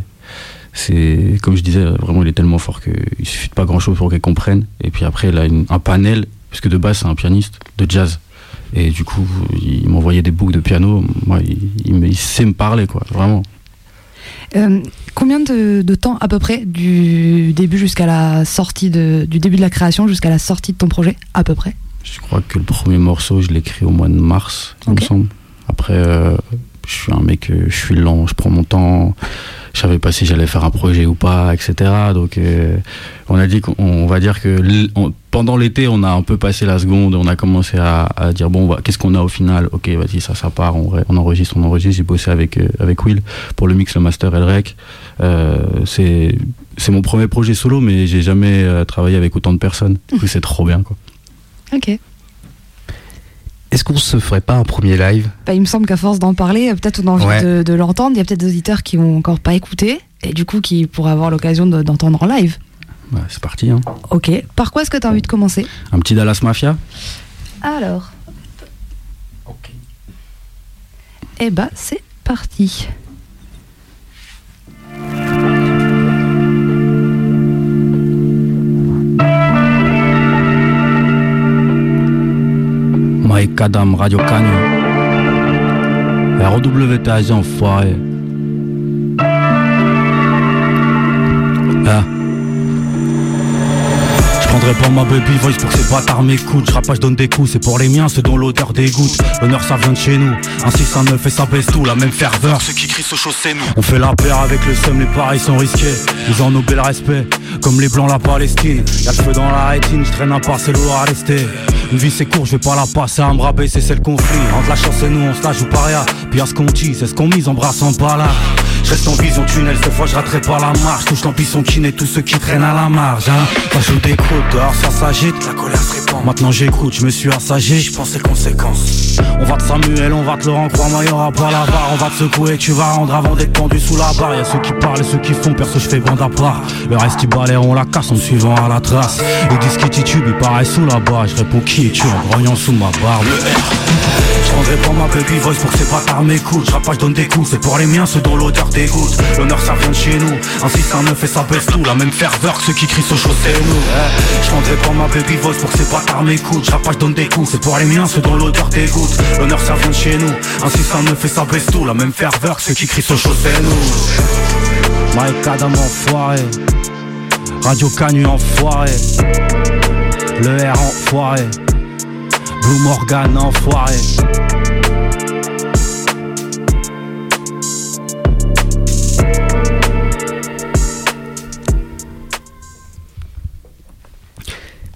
c'est comme je disais, vraiment, il est tellement fort qu'il suffit pas grand chose pour qu'il comprenne. Et puis après, il a un panel, parce que de base, c'est un pianiste de jazz. Et du coup, il m'envoyait des boucles de piano. Moi, il, il sait me parler, quoi, vraiment. Euh, combien de, de temps à peu près du début jusqu'à la sortie de, du début de la création jusqu'à la sortie de ton projet à peu près? Je crois que le premier morceau, je l'ai écrit au mois de mars, il me semble. Après, euh, je suis un mec, euh, je suis lent, je prends mon temps. Je savais pas si j'allais faire un projet ou pas, etc. Donc, euh, on a dit qu'on on va dire que on- pendant l'été, on a un peu passé la seconde. On a commencé à, à dire bon, bah, qu'est-ce qu'on a au final? Ok, vas-y, ça, ça part. On, enregistre, on enregistre. J'ai bossé avec euh, avec Will pour le mix, le master et le rec. Euh, c'est c'est mon premier projet solo, mais j'ai jamais travaillé avec autant de personnes. Du coup, c'est trop bien, quoi. Ok. Est-ce qu'on se ferait pas un premier live? Bah, il me semble qu'à force d'en parler, euh, peut-être on a envie Ouais. de, de l'entendre. Il y a peut-être des auditeurs qui n'ont encore pas écouté et du coup qui pourraient avoir l'occasion de- d'entendre en live. Ouais, c'est parti. Hein. Ok. Par quoi est-ce que tu as envie de commencer? Un petit Dallas Mafia? Alors. Eh bah, c'est parti. Mike Adam, Radio Canu. RWTAG enfoiré. Ah. Je prendrai pas ma baby voice pour que ces bâtards m'écoutent. Je je donne des coups, c'est pour les miens, ceux dont l'odeur dégoûte. L'honneur ça vient de chez nous. Un 609 et ça baisse tout, la même ferveur. Ceux qui crient ce chaussée nous. On fait la paire avec le seum, les pareils sont risqués. Ils ont noblé le respect, comme les blancs la Palestine. Y'a le feu dans la rétine, je traîne un parcelle à rester. Une vie c'est court, je vais pas la passer à me rabaisser, c'est le conflit. Entre la chance et nous, on se la joue pas rien. Puis à ce qu'on dit, c'est ce qu'on mise en brassant pas là. Je reste en vision tunnel, cette fois je raterai pas la marche. Touche l'ambition qui naît tous ceux qui traînent à la marge. Hein. Quand je décroute, dehors ça s'agite, la colère se répand. Maintenant j'écoute, je me suis assagé, je pense les conséquences. On va te Samuel, on va te Laurent, crois-moi, y'aura pas la barre. On va te secouer, tu vas rendre avant d'être pendu sous la barre. Y'a ceux qui parlent et ceux qui font, perso je fais bande à part. Le reste ils balayeront la casse en me suivant à la trace. Ils disent qu'ils titubent, ils paraissent sous la barre. Je réponds qui es-tu en grognant sous ma barbe. Je prendrai pas ma baby voice pour que c'est pas tard m'écoute. Je je donne des coups, c'est pour les miens, ceux dont l'odeur dégoûte. L'honneur ça vient de chez nous. Un 609 et ça baisse tout, la même ferveur que ceux qui crient sur chaussée nous. Je prendrai pas ma baby voice pour que c'est pas tard m'écoute. Je je donne des coups, c'est pour les miens, ceux dont l'odeur dégoûte. L'honneur ça vient de chez nous. Un 609 et ça baisse tout, la même ferveur que ceux qui crient sur chaussée nous. Mike Adam enfoiré. Radio Canu enfoiré. Le R enfoiré. Blue Morgan enfoiré.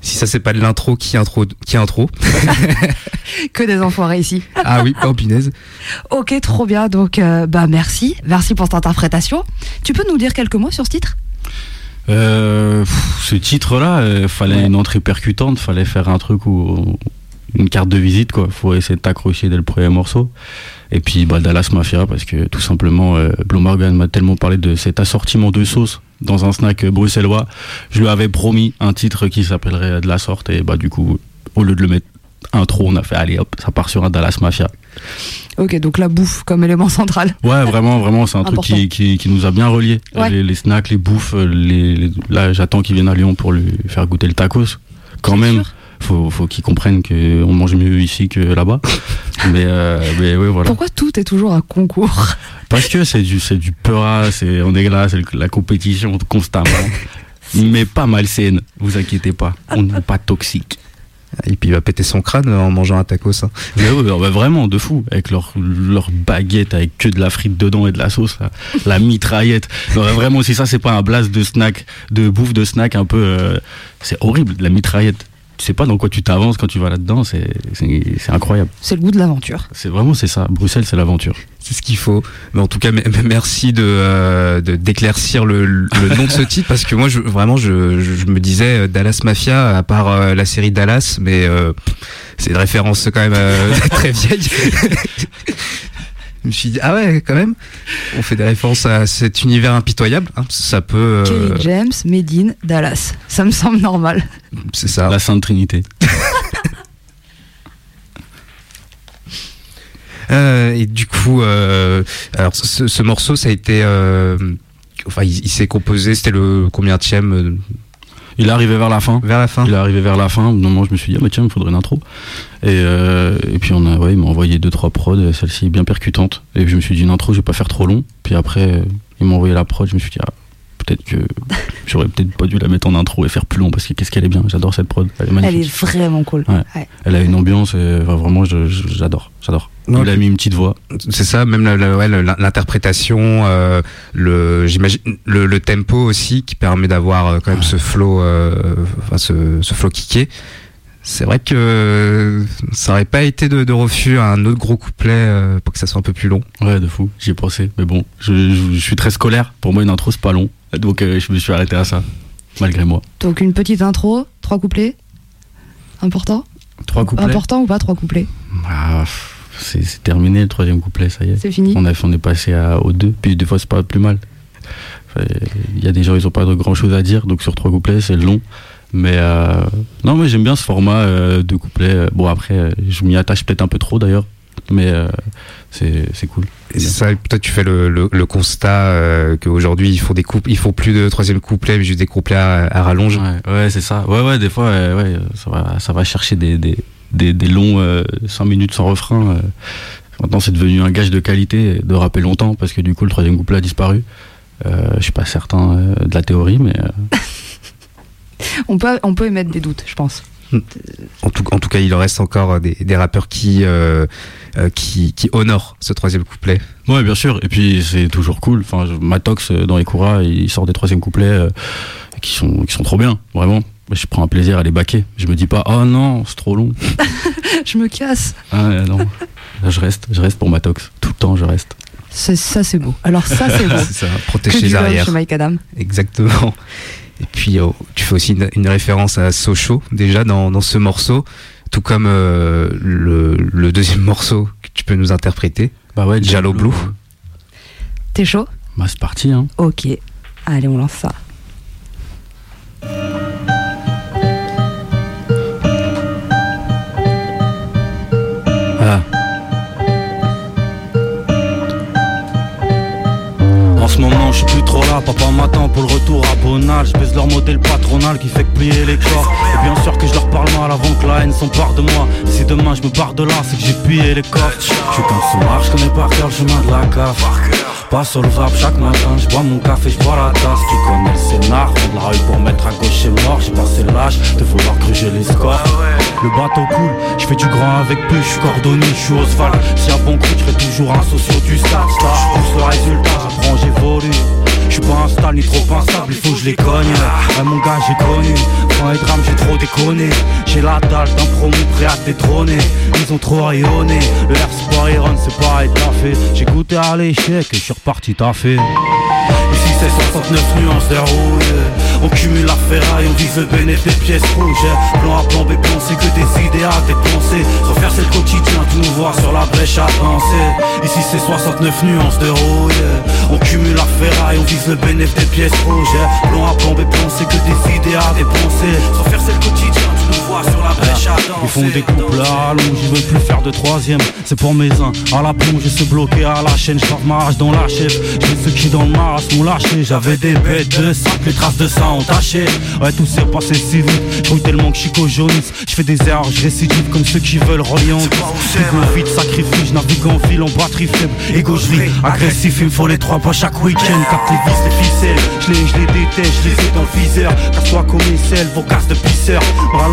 Si ça c'est pas de l'intro qui intro qui intro. que des enfoirés ici. ah oui, oh punaise. Ok, trop bien. Donc euh, bah merci, merci pour cette interprétation. Tu peux nous dire quelques mots sur ce titre? Euh, ce titre-là, il fallait une entrée percutante, fallait faire un truc où une carte de visite quoi. Faut essayer de t'accrocher dès le premier morceau. Et puis bah, Dallas Mafia parce que tout simplement euh, Blue Morgan m'a tellement parlé de cet assortiment de sauce dans un snack bruxellois. Je lui avais promis un titre qui s'appellerait de la sorte et bah du coup au lieu de le mettre intro, on a fait allez hop, ça part sur un Dallas Mafia. Ok, donc la bouffe comme élément central. Ouais, vraiment, vraiment, c'est un truc qui, qui, nous a bien reliés. Les, snacks, les bouffes, les, là j'attends qu'il vienne à Lyon pour lui faire goûter le tacos. Quand même faut, faut qu'ils comprennent qu'on mange mieux ici que là-bas. mais, euh, mais ouais, voilà. Pourquoi tout est toujours un concours Parce que c'est du, c'est du peur, c'est, on est là, c'est la compétition constamment. mais pas malsaine, vous inquiétez pas. On n'est pas toxique. Et puis il va péter son crâne en mangeant un tacos. Hein. Mais vraiment, de fou. Avec leur, leur baguette avec que de la frite dedans et de la sauce, la mitraillette. vraiment, si ça, c'est pas un blast de snack, de bouffe de snack un peu. Euh, c'est horrible, la mitraillette tu sais pas dans quoi tu t'avances quand tu vas là-dedans, c'est incroyable. C'est le goût de l'aventure. C'est vraiment c'est ça. Bruxelles, c'est l'aventure. C'est ce qu'il faut. Mais en tout cas, merci de euh, d'éclaircir le, le, nom de ce titre parce que moi, je, vraiment, je, je, me disais euh, Dallas Mafia à part euh, la série Dallas, mais c'est une référence quand même très vieille. Je me suis dit ah ouais quand même. On fait des références à cet univers impitoyable hein. ça peut euh... James Medine Dallas. Ça me semble normal. C'est ça. La Sainte Trinité. Euh, et du coup euh, alors ce, morceau ça a été euh, enfin il, s'est composé c'était le combien de il est arrivé vers la fin. Vers la fin. Il est arrivé vers la fin. moment, je me suis dit, ah, tiens, il me faudrait une intro. Et, euh, et puis, on a, ouais, il m'a envoyé deux, trois prods. Celle-ci est bien percutante. Et je me suis dit, une intro, je vais pas faire trop long. Puis après, il m'a envoyé la prod. Je me suis dit, ah, peut-être que j'aurais peut-être pas dû la mettre en intro et faire plus long parce que qu'est-ce qu'elle est bien. J'adore cette prod. Elle est, magnifique. Elle est vraiment cool. Elle a une ambiance. Et, vraiment, j'adore. J'adore. Il a mis une petite voix. C'est ça, même l'interprétation, euh, le, j'imagine, le, tempo aussi qui permet d'avoir euh, quand même ce flow, euh, enfin ce, ce flow kické. C'est vrai que ça aurait pas été de, refus à un autre gros couplet pour que ça soit un peu plus long. Ouais, de fou, j'y ai pensé. Mais bon, je, suis très scolaire. Pour moi, une intro, c'est pas long. Donc, je me suis arrêté à ça, malgré moi. Donc, une petite intro, trois couplets. Important Trois couplets. Important ou pas, trois couplets ah, c'est terminé le troisième couplet, ça y est. C'est fini. On, a, on est passé à, aux deux, puis des fois c'est pas plus mal. Il y a des gens, ils ont pas de grand chose à dire, donc sur trois couplets, c'est long. Mais euh, non, mais j'aime bien ce format euh, de couplets. Bon, après, je m'y attache peut-être un peu trop d'ailleurs. Mais euh, c'est c'est cool. Et c'est ça, toi tu fais le, le, le constat euh, qu'aujourd'hui ils font des couples, ils font plus de troisième couplet, mais juste des couplets à, à rallonge. Ouais, ouais, c'est ça. Ouais, ouais, des fois, euh, ouais, ça va, ça va chercher des, des, des, des longs euh, 5 minutes sans refrain. euh. Maintenant, c'est devenu un gage de qualité de rapper longtemps parce que du coup, le troisième couplet a disparu. Euh, je suis pas certain euh, de la théorie, mais euh, On peut, on peut émettre des doutes, je pense. En tout, en tout cas, il en reste encore des, des rappeurs qui, euh, euh, qui, qui honorent ce troisième couplet. Ouais, bien sûr. Et puis c'est toujours cool. Enfin, Matox euh, dans les Koura, il sort des troisième couplets euh, qui sont qui sont trop bien, vraiment. Je prends un plaisir à les baquer. Je me dis pas, oh non, c'est trop long. je me casse. Ah, euh, non. Là, je reste, je reste pour Matox. Tout le temps, je reste. Ça, c'est beau. Alors, ça, c'est beau. C'est ça, protège Que les arrières. chez Mike Adam. Exactement. Et puis, oh, tu fais aussi une, une référence à Sochaux, déjà, dans, dans ce morceau, tout comme euh, le, le deuxième morceau que tu peux nous interpréter. Bah ouais, Jalo Blue. T'es chaud? Bah, c'est parti, hein. Ok. Allez, on lance ça. Ah. En ce moment, je Papa m'attend pour le retour à Bonal. Je baise leur modèle patronal qui fait que plier les corps. Et bien sûr que je leur parle mal avant que la haine s'empare de moi. Si demain je me barre de là, c'est que j'ai pillé les coffres. Je suis qu'un soulard, je connais par cœur le chemin de la cave. Pas solvable chaque matin, je bois mon café, je bois la tasse. Tu connais le scénar, vendre la rue pour mettre à gauche et mort. J'ai passé l'âge de vouloir gruger les scores. Le bateau coule, je fais du grand avec peu, je suis cordonnier, je suis. Si à bon coup, je toujours un socio du. Star, je pousse le résultat, j'apprends, j'évolue. Je suis pas instable ni trop instable, il faut que je les cogne. Ouais, mon gars, j'ai connu. Quand les drames, j'ai trop déconné. J'ai la dalle d'un promo prêt à détrôner. Ils ont trop rayonné. Le air sport Iron, c'est t'as fait. J'ai goûté à l'échec et je suis reparti, fait. Ici c'est 69 nuances de rouge On cumule la ferraille, on vise le bénéfice des pièces rouges. Plan A, plan B, plan C, que des idées à dépenser. Sans faire c'est le quotidien, tout nous voir sur la brèche à danser. Ici c'est 69 nuances de rouge On cumule la ferraille, on vise le bénéfice des pièces rouges. Plan A, plan B, plan C, que des idées à dépenser. Sans faire c'est le quotidien, sur la brèche à Ils font des couples à l'eau, je veux plus faire de troisième. C'est pour mes uns, à la plonge, je se bloquer à la chaîne, je sors ma rage dans la chef J'ai ceux qui dans le maras m'ont lâché. J'avais des bêtes de sang, les traces de sang ont taché. Ouais tout s'est passé si vite. Je tellement que suis jaunisse Je fais des erreurs, je récidive comme ceux qui veulent relier en vite, sacrifice, je navigue en fil en batterie faible. Ego je vis, agressif, il me faut les trois pas chaque week-end. Capte les vis, les ficelles, je les, je les déteste, je les ai dans le viseur. Casse-toi comme les selles, vos casses de pisseurs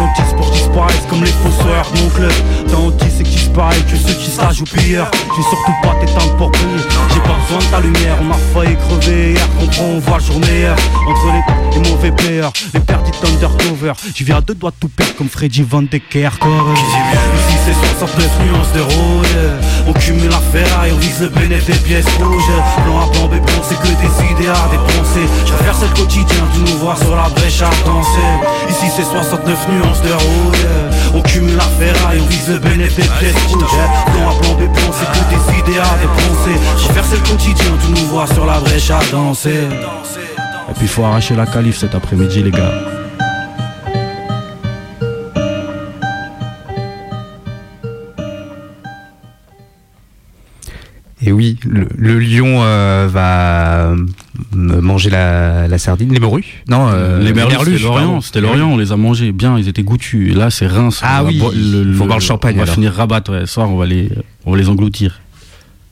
Ralentissent pour disparaître comme les fossoyeurs mon club Tant c'est que disparaît que ceux qui s'agent ou pilleurs J'ai surtout pas t'éteindre pour payer. J'ai pas besoin de ta lumière, on a failli crever hier Comprends, on voit le jour meilleur. Entre les, les mauvais players, les perdus undercover Je viens à deux doigts tout perdre comme Freddy Van de Kerkhove Ici c'est 69 nuances de rouge On cumule la ferraille, on vise le bénéfice des pièces rouges. Plan A, plan B, plan c'est que des idées à dépenser. C'est le quotidien, tu nous vois sur la brèche à danser. Ici c'est 69 nuances de rouge On cumule la ferraille, on vise le bénéfice des pièces rouges. Plan A, plan B, plan c'est que des idées à dépenser. C'est le quotidien, tu nous vois sur la brèche à danser. Et puis faut arracher la calife cet après-midi les gars Et oui, le, le lion euh, va manger la, la sardine, les morues? Non, euh, les merlus, c'était Lorient, pardon. c'était Lorient, on les a mangés bien, ils étaient goûtus. Et Là, c'est Reims. Ah on va oui, faut boire le champagne, On va alors. finir rabat, ouais. Ce soir, on va les, on va les engloutir.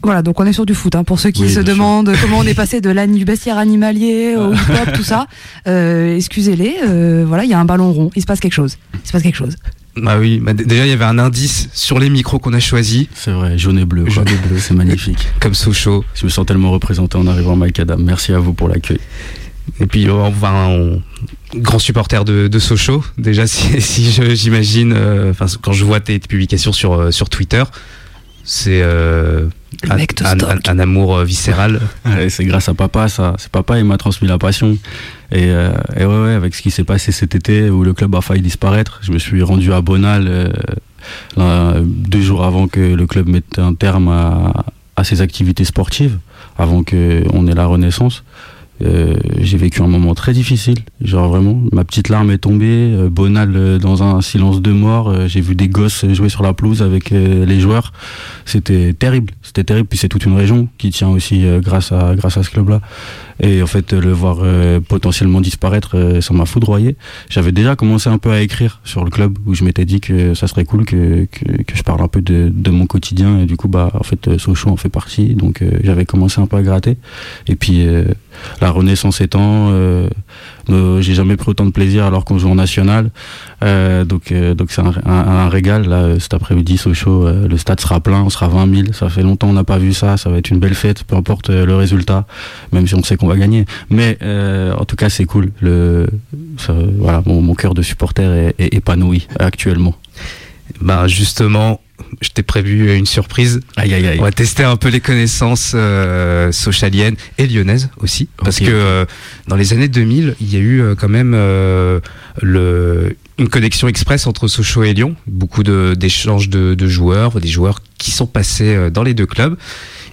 Voilà, donc on est sur du foot. Hein, pour ceux qui Oui, se sûr. demandent comment on est passé de l'ani- du bestiaire animalier au hip-hop, tout ça, euh, excusez-les. euh, voilà, il y a un ballon rond. Il se passe quelque chose. Il se passe quelque chose. Bah oui, bah déjà il y avait un indice sur les micros qu'on a choisi. C'est vrai, jaune et bleu. quoi. Jaune et bleu. C'est magnifique. Comme Sochaux. Je me sens tellement représenté en arrivant à Mike Adam. Merci à vous pour l'accueil. Et puis on va on- grand supporter de, de Sochaux. Déjà si, si je- j'imagine, euh, enfin quand je vois tes, tes publications sur euh, sur Twitter, c'est euh, un, amour viscéral. Ouais, c'est grâce à papa, ça. C'est papa, il m'a transmis la passion. Et, euh, ouais, avec ce qui s'est passé cet été où le club a failli disparaître, je me suis rendu à Bonal euh, deux jours avant que le club mette un terme à ses activités sportives, avant qu'on ait la renaissance. Euh, j'ai vécu un moment très difficile, genre vraiment, ma petite larme est tombée, euh, Bonal euh, dans un silence de mort, euh, j'ai vu des gosses jouer sur la pelouse avec euh, les joueurs, c'était terrible, c'était terrible, puis c'est toute une région qui tient aussi grâce à grâce à ce club-là, et en fait le voir potentiellement disparaître, ça m'a foudroyé. J'avais déjà commencé un peu à écrire sur le club où je m'étais dit que ça serait cool que, que, que je parle un peu de, de mon quotidien, et du coup bah en fait Sochaux en fait partie, donc j'avais commencé un peu à gratter, et puis la renaissance étant, euh, euh, j'ai jamais pris autant de plaisir alors qu'on joue en national. Euh, donc c'est un, régal. Là, cet après-midi, Sochaux, le stade sera plein, on sera 20 000. Ça fait longtemps qu'on n'a pas vu ça. Ça va être une belle fête, peu importe le résultat, même si on sait qu'on va gagner. Mais en tout cas, c'est cool. Mon, cœur de supporter est, est épanoui actuellement. Bah justement, je t'ai prévu une surprise. Aïe, aïe, aïe. On va tester un peu les connaissances euh, socialiennes et lyonnaises aussi, parce que euh, dans les années 2000, il y a eu euh, quand même euh, le, une connexion express entre Sochaux et Lyon, beaucoup d'échanges de, de joueurs, des joueurs qui sont passés dans les deux clubs.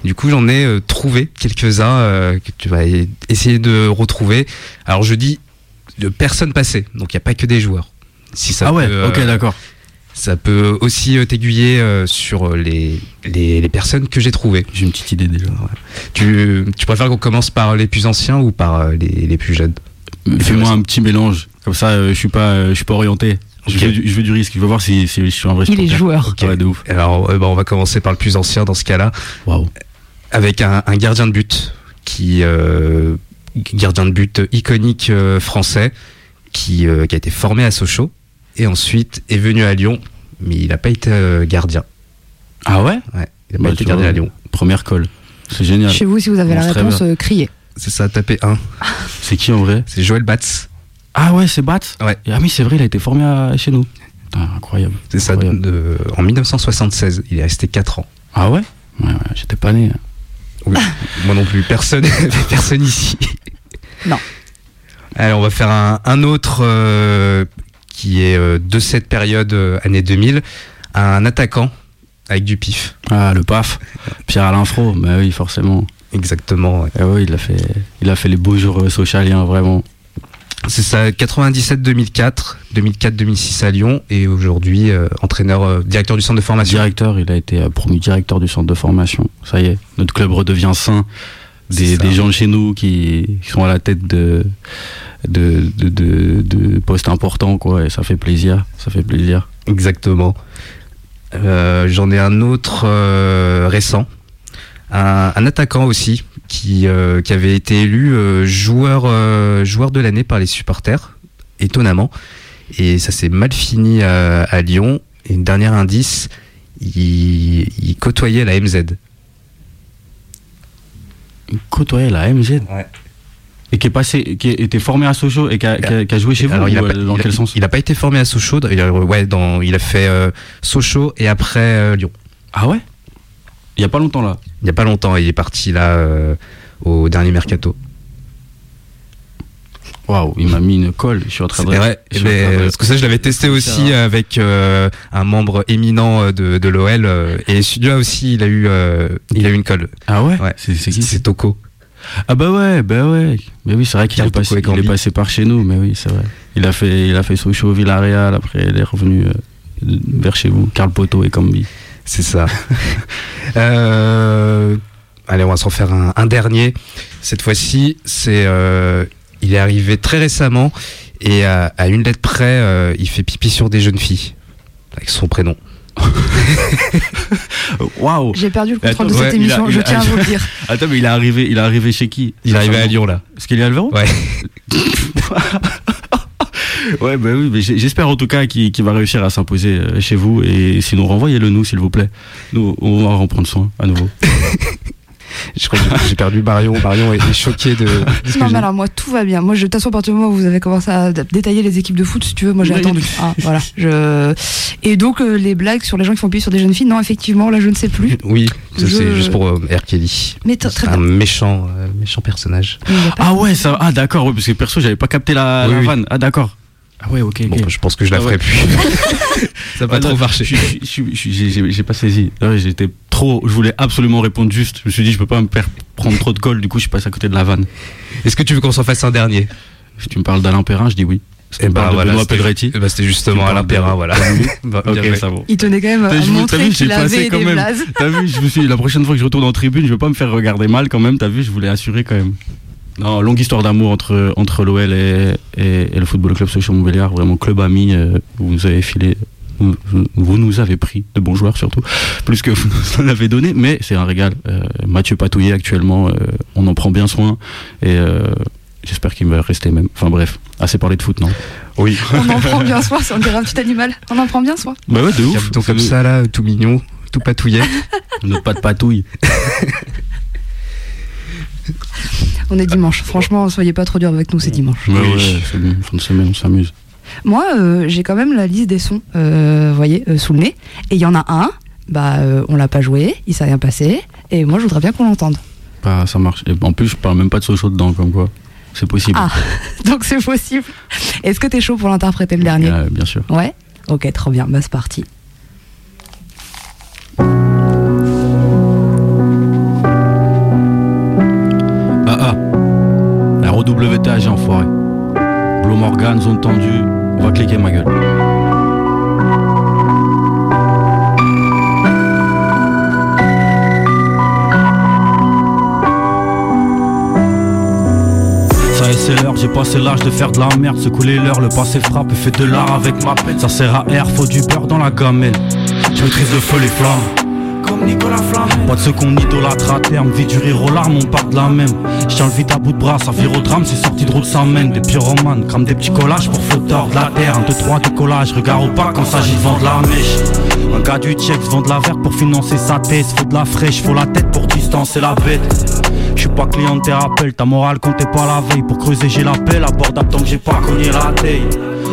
Du coup, j'en ai trouvé quelques-uns que tu vas essayer de retrouver. Alors, je dis de personnes passées, donc il n'y a pas que des joueurs. Si ça Ah ouais, peut, ok, d'accord. Ça peut aussi euh, t'aiguiller euh, sur les, les, les personnes que j'ai trouvées. J'ai une petite idée déjà. Tu, tu préfères qu'on commence par les plus anciens ou par euh, les, les plus jeunes? Fais-moi un petit mélange. Comme ça, euh, je suis pas, euh, je suis pas orienté. Je, veux du, je veux du risque. Je veux voir si, si je suis un vrai Il est joueur. Ok, ouais, de ouf. Alors, euh, bah, on va commencer par le plus ancien dans ce cas-là. Waouh. Avec un, un gardien de but qui. euh, gardien de but iconique euh, français qui, euh, qui a été formé à Sochaux et ensuite est venu à Lyon, mais il n'a pas été euh, gardien. Ah ouais? Ouais, il n'a Bah, pas été gardien vois, à Lyon. Première colle. C'est génial. Chez vous, si vous avez On la réponse, euh, criez. C'est ça, tapé 1. C'est qui en vrai? C'est Joël Batz. Ah ouais, c'est Bat Ouais. Ah oui, c'est vrai, il a été formé à- chez nous. Putain, incroyable. C'est ça, de- en 1976. Il est resté 4 ans. Ah ouais? Ouais, ouais, j'étais pas né. Oui, moi non plus. Personne, personne ici. Non. Alors, on va faire un, un autre euh, qui est euh, de cette période, euh, année 2000. Un attaquant avec du pif. Ah, le paf. Pierre-Alain Fro, bah oui, forcément. Exactement. ouais. Ah ouais, il a fait, il a fait les beaux jours euh, socialiens, vraiment. C'est ça, 97-2004, 2004-2006 à Lyon et aujourd'hui euh, entraîneur, euh, directeur du centre de formation. Directeur, il a été euh, promu directeur du centre de formation. Ça y est, notre club redevient sain. Des, des gens de chez nous qui, qui sont à la tête de, de, de, de- de postes importants, quoi, et ça fait plaisir. Ça fait plaisir. Exactement. Euh, J'en ai un autre euh, récent, un, un attaquant aussi qui, euh, qui avait été élu euh, joueur, euh, joueur de l'année par les supporters, étonnamment. Et ça s'est mal fini à, à Lyon. Et une dernière indice, il, il côtoyait la MZ. Il côtoyait la MZ. Ouais. Et qui est passé, qui était formé à Sochaux et qui a, qui a- qui a joué chez vous Alors, il a pas- euh, Dans il a- quel sens Il n'a pas été formé à Sochaux. Il a, ouais, dans, il a fait euh, Sochaux et après euh, Lyon. Ah ouais? Il y a pas longtemps là. Il n'y a pas longtemps, il est parti là euh, au dernier mercato. Waouh, il m'a mis une colle. Je suis en train de. Vrai, je mais, de- parce que ça je l'avais testé aussi avec euh, un membre éminent euh, de, de l'OL euh, et celui-là aussi il a eu euh, il a eu une colle. Ah ouais, Ouais. C'est c'est qui? C'est Toko. Ah bah ouais, bah ouais. Mais oui, c'est vrai qu'il est, passé, il est passé par chez nous, mais oui, c'est vrai. Il a fait, il a fait Sochaux, Villarreal, après il est revenu euh, vers chez vous, Carl Poto et Cambi. C'est ça. Euh, allez, on va s'en faire un, un dernier. Cette fois-ci, c'est euh, il est arrivé très récemment et à, à une lettre près, il fait pipi sur des jeunes filles avec son prénom. Waouh J'ai perdu le contrôle de cette ouais, il a- émission, je a- tiens à vous le dire. Attends, mais il est arrivé, il est arrivé chez qui? Il est arrivé à Lyon là. Est-ce qu'il est Alvaro Ouais. Ouais, bah oui, mais j'espère en tout cas qu'il qu'il va réussir à s'imposer euh, chez vous et sinon renvoyez-le nous s'il vous plaît. Nous, on va en prendre soin à nouveau. Je crois que j'ai- perdu Marion. Marion est, est choquée de, de ce que Non, mais alors moi tout va bien. Moi, je, de toute façon, à partir du moment où vous avez commencé à détailler les équipes de foot, si tu veux, moi j'ai Oui. attendu. Ah, voilà. Je... Et donc, euh, les blagues sur les gens qui font pied sur des jeunes filles, non, effectivement, là je ne sais plus. Oui, ça, Je- c'est juste pour euh, R. Kelly. Mais très C'est un bien. méchant, euh, méchant personnage. Ah ouais, ça, ah d'accord, ouais, parce que perso j'avais pas capté la, Oui, la oui. vanne. Ah d'accord. Ah ouais, ok. Bon, je pense que je la Ah ferai ouais. plus. ça va Ah, trop marcher. J'ai pas saisi. J'étais trop je voulais absolument répondre juste. Je me suis dit, je peux pas me faire prendre trop de colle, du coup, je passe à côté de la vanne. Est-ce que tu veux qu'on s'en fasse un dernier? Si tu me parles d'Alain Perrin, je dis oui. Et bah de voilà, c'était- Pedretti. eh bah, c'était justement Alain Perrin, voilà. Bah, ça. Il tenait quand même T'as à vu, montrer t'as vu, j'ai qu'il passé avait quand des même. T'as vu, je me suis dit, la prochaine fois que je retourne en tribune, je veux pas me faire regarder mal quand même. T'as vu, je voulais assurer quand même. Non, longue histoire d'amour entre, entre l'OL et, et, et le Football Club Social Montbéliard. Vraiment club ami. euh, vous nous avez filé, vous, vous nous avez pris de bons joueurs surtout, plus que vous nous en avez donné. Mais c'est un régal. Euh, Mathieu Patouillet actuellement, euh, on en prend bien soin et euh, j'espère qu'il va rester même. Enfin bref, assez parlé de foot, non? Oui. On en prend bien soin, on dirait un petit animal. On en prend bien soin. Bah ouais, de ouf. Capton comme ça là, tout mignon, tout patouillet. Notre pas de patouille. On est dimanche. Franchement, soyez pas trop dur avec nous, c'est dimanche. Ouais, ouais, c'est bon, fin de semaine, on s'amuse. Moi, euh, j'ai quand même la liste des sons, euh, vous voyez, euh, sous le nez. Et il y en a un, bah, euh, on l'a pas joué, il s'est rien passé. Et moi, je voudrais bien qu'on l'entende. Bah, ça marche. Et en plus, je parle même pas de Sochaux dedans, comme quoi. C'est possible. Ah, donc c'est possible. Est-ce que t'es chaud pour l'interpréter le dernier? Euh, bien sûr. Ouais? Ok, trop bien, bah c'est parti. ROWTH, enfoiré. Blue Morgan, zone tendue. On va cliquer ma gueule. Ça c'est l'heure, j'ai passé l'âge de faire de la merde. Secouer l'heure, le passé frappe et fait de l'art avec ma peine. Ça sert à air, faut du beurre dans la gamelle. Je maîtrise le feu, les flammes. Nicolas Flamme. Pas de ceux qu'on idolâtre à terme, vie du rire aux larmes, on part de la même. Je tiens le vide à bout de bras, ça vire au drame, c'est sorti de route, ça mène. Des pyromanes, crament des petits collages pour flotteurs de la terre. Un, deux, trois décollage, regard au pas quand s'agit de vendre la mèche. Un gars du check vend de la verte pour financer sa thèse. Faut de la fraîche, faut la tête pour distancer la bête. Je suis pas client de tes rappels, ta morale comptait pas la veille. Pour creuser, j'ai l'appel, abordable tant que j'ai pas cogné la taille.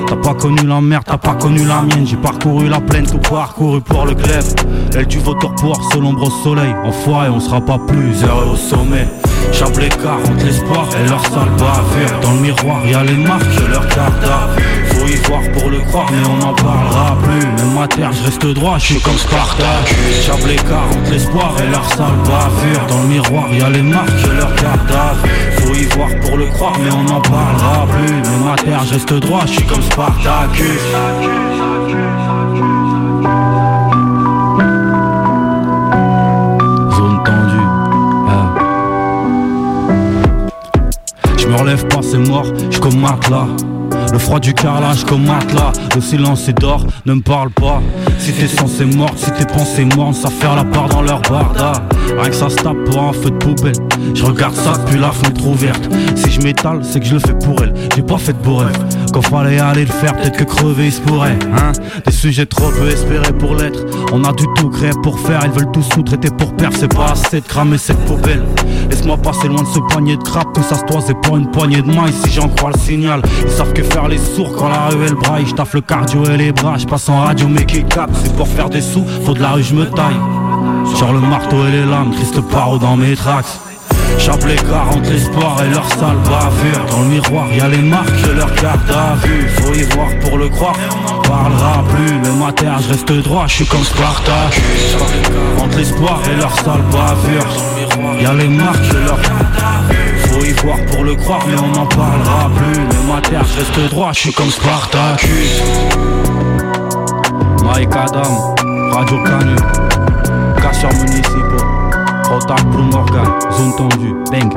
T'as pas connu la merde, t'as pas connu la mienne. J'ai parcouru la plaine, tout parcouru pour le glaive. Elle du vautour pour seul l'ombre au soleil. Enfoiré, on sera pas plus heureux au sommet. J'appe l'écart entre l'espoir et leur sale bavure. Dans le miroir, y a les marques de leur Faut y voir pour le croire, mais on n'en parlera plus. Même ma terre, je reste droit, je suis comme Spartak. J'appe l'écart entre l'espoir et leur sale bavure. Dans le miroir, y a les marques de leur garde Faut y voir pour le croire, mais on n'en parlera plus. Même ma terre, je reste droit, je suis comme Spartacus. Zone tendue. ah. Je me relève pas, c'est mort, je comme matelas. Le froid du carrelage comme matelas. Le silence est d'or, ne me parle pas. Si t'es censé mort, si tes pensées mortes, ça faire la part dans leur barda. Rien que ça se tape pour un feu de poubelle. Je regarde ça depuis la fenêtre ouverte. Si je m'étale, c'est que je le fais pour elle. J'ai pas fait de beau rêve. Quand fallait aller le faire, peut-être que crever il se pourrait. Hein Des sujets trop peu espérés pour l'être. On a du tout créé pour faire. Ils veulent tout sous-traiter pour perdre. C'est pas assez de cramer cette poubelle. Laisse-moi passer loin de ce panier de crap. Tout ça se toise pour une poignée de mailles. Si j'en crois le signal, ils savent que faire les sourds quand la rue elle braille. Je taffe le cardio et les bras. Je passe en radio, mais qui capte? C'est pour faire des sous, faut de la rue, je me taille. Sur le marteau et les lames, Christ paro dans mes tracks. J'appe l'écart entre l'espoir et leur sale bavure. Dans le miroir y a les marques de leur garde à vue. Faut y voir pour le croire, on parlera plus. À terre je reste droit, je suis comme Spartak Entre l'espoir et leur sale bavure. Y a les marques de leur Faut y voir pour le croire mais on n'en parlera plus. À terre je reste droit, je suis comme Spartacus. Mike Adam, Radio Canu Casseurs municipaux Rotak Blue Morgan, zone tendue, bang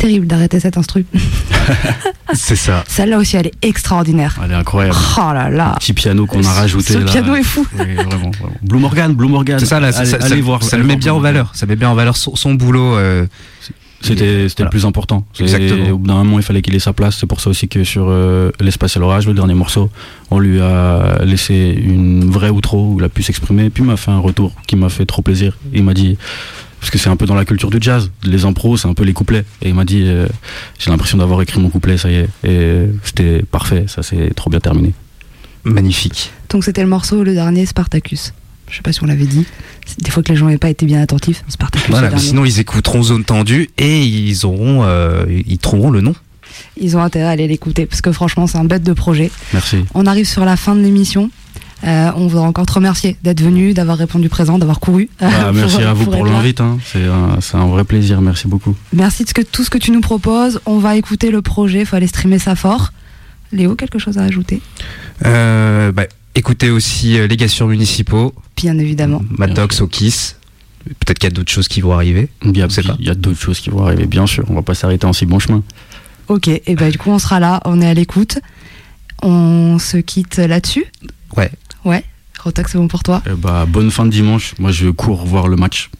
Terrible d'arrêter cet instru. C'est ça. Celle-là aussi, elle est extraordinaire. Elle est incroyable. Oh là là. Petit piano qu'on a rajouté Ce là. piano est fou. Oui, vraiment, vraiment. Blue Morgan, Blue Morgan. C'est ça, là, allez, ça, allez ça- voir. ça le met bien en valeur. Ça met bien en valeur son, son boulot. euh, C'était c'était Voilà. le plus important. Exactement. Au bout d'un moment, il fallait qu'il ait sa place. C'est pour ça aussi que sur euh, L'espace et l'orage, le dernier morceau, on lui a laissé une vraie outro où il a pu s'exprimer. Puis il m'a fait un retour qui m'a fait trop plaisir. Il m'a dit parce que c'est un peu dans la culture du jazz. Les impros, c'est un peu les couplets. Et il m'a dit, euh, j'ai l'impression d'avoir écrit mon couplet, ça y est. Et c'était parfait, ça s'est trop bien terminé. Magnifique. Donc c'était le morceau, le dernier, Spartacus. Je sais pas si on l'avait dit. Des fois que les gens n'avaient pas été bien attentifs, Spartacus. Voilà, sinon ils écouteront Zone Tendue et ils auront, euh, ils trouveront le nom. Ils ont intérêt à aller l'écouter parce que franchement, c'est un bête de projet. Merci. On arrive sur la fin de l'émission. Euh, on voudrait encore te remercier d'être venu, d'avoir répondu présent, d'avoir couru. Ah, merci pour- à vous pour, l'invite, hein. c'est un, vrai plaisir, merci beaucoup. Merci de ce que, tout ce que tu nous proposes. On va écouter le projet, faut aller streamer ça fort. Léo, quelque chose à ajouter? Euh, bah, écoutez aussi euh, les gassures municipaux, Bien évidemment. Maddox, Okis. Peut-être qu'il y a d'autres choses qui vont arriver. Il a, il y a d'autres choses qui vont arriver, bien sûr, on va pas s'arrêter en si bon chemin. Ok, et ben du coup on sera là, on est à l'écoute. On se quitte là-dessus Ouais. Ouais. Rotax, c'est bon pour toi Eh bah, bonne fin de dimanche, moi je cours voir le match.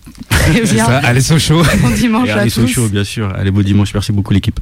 Bien. allez Sochaux. Bon dimanche Et à allez tous. Sochaux, bien sûr. Allez, beau dimanche, merci beaucoup l'équipe.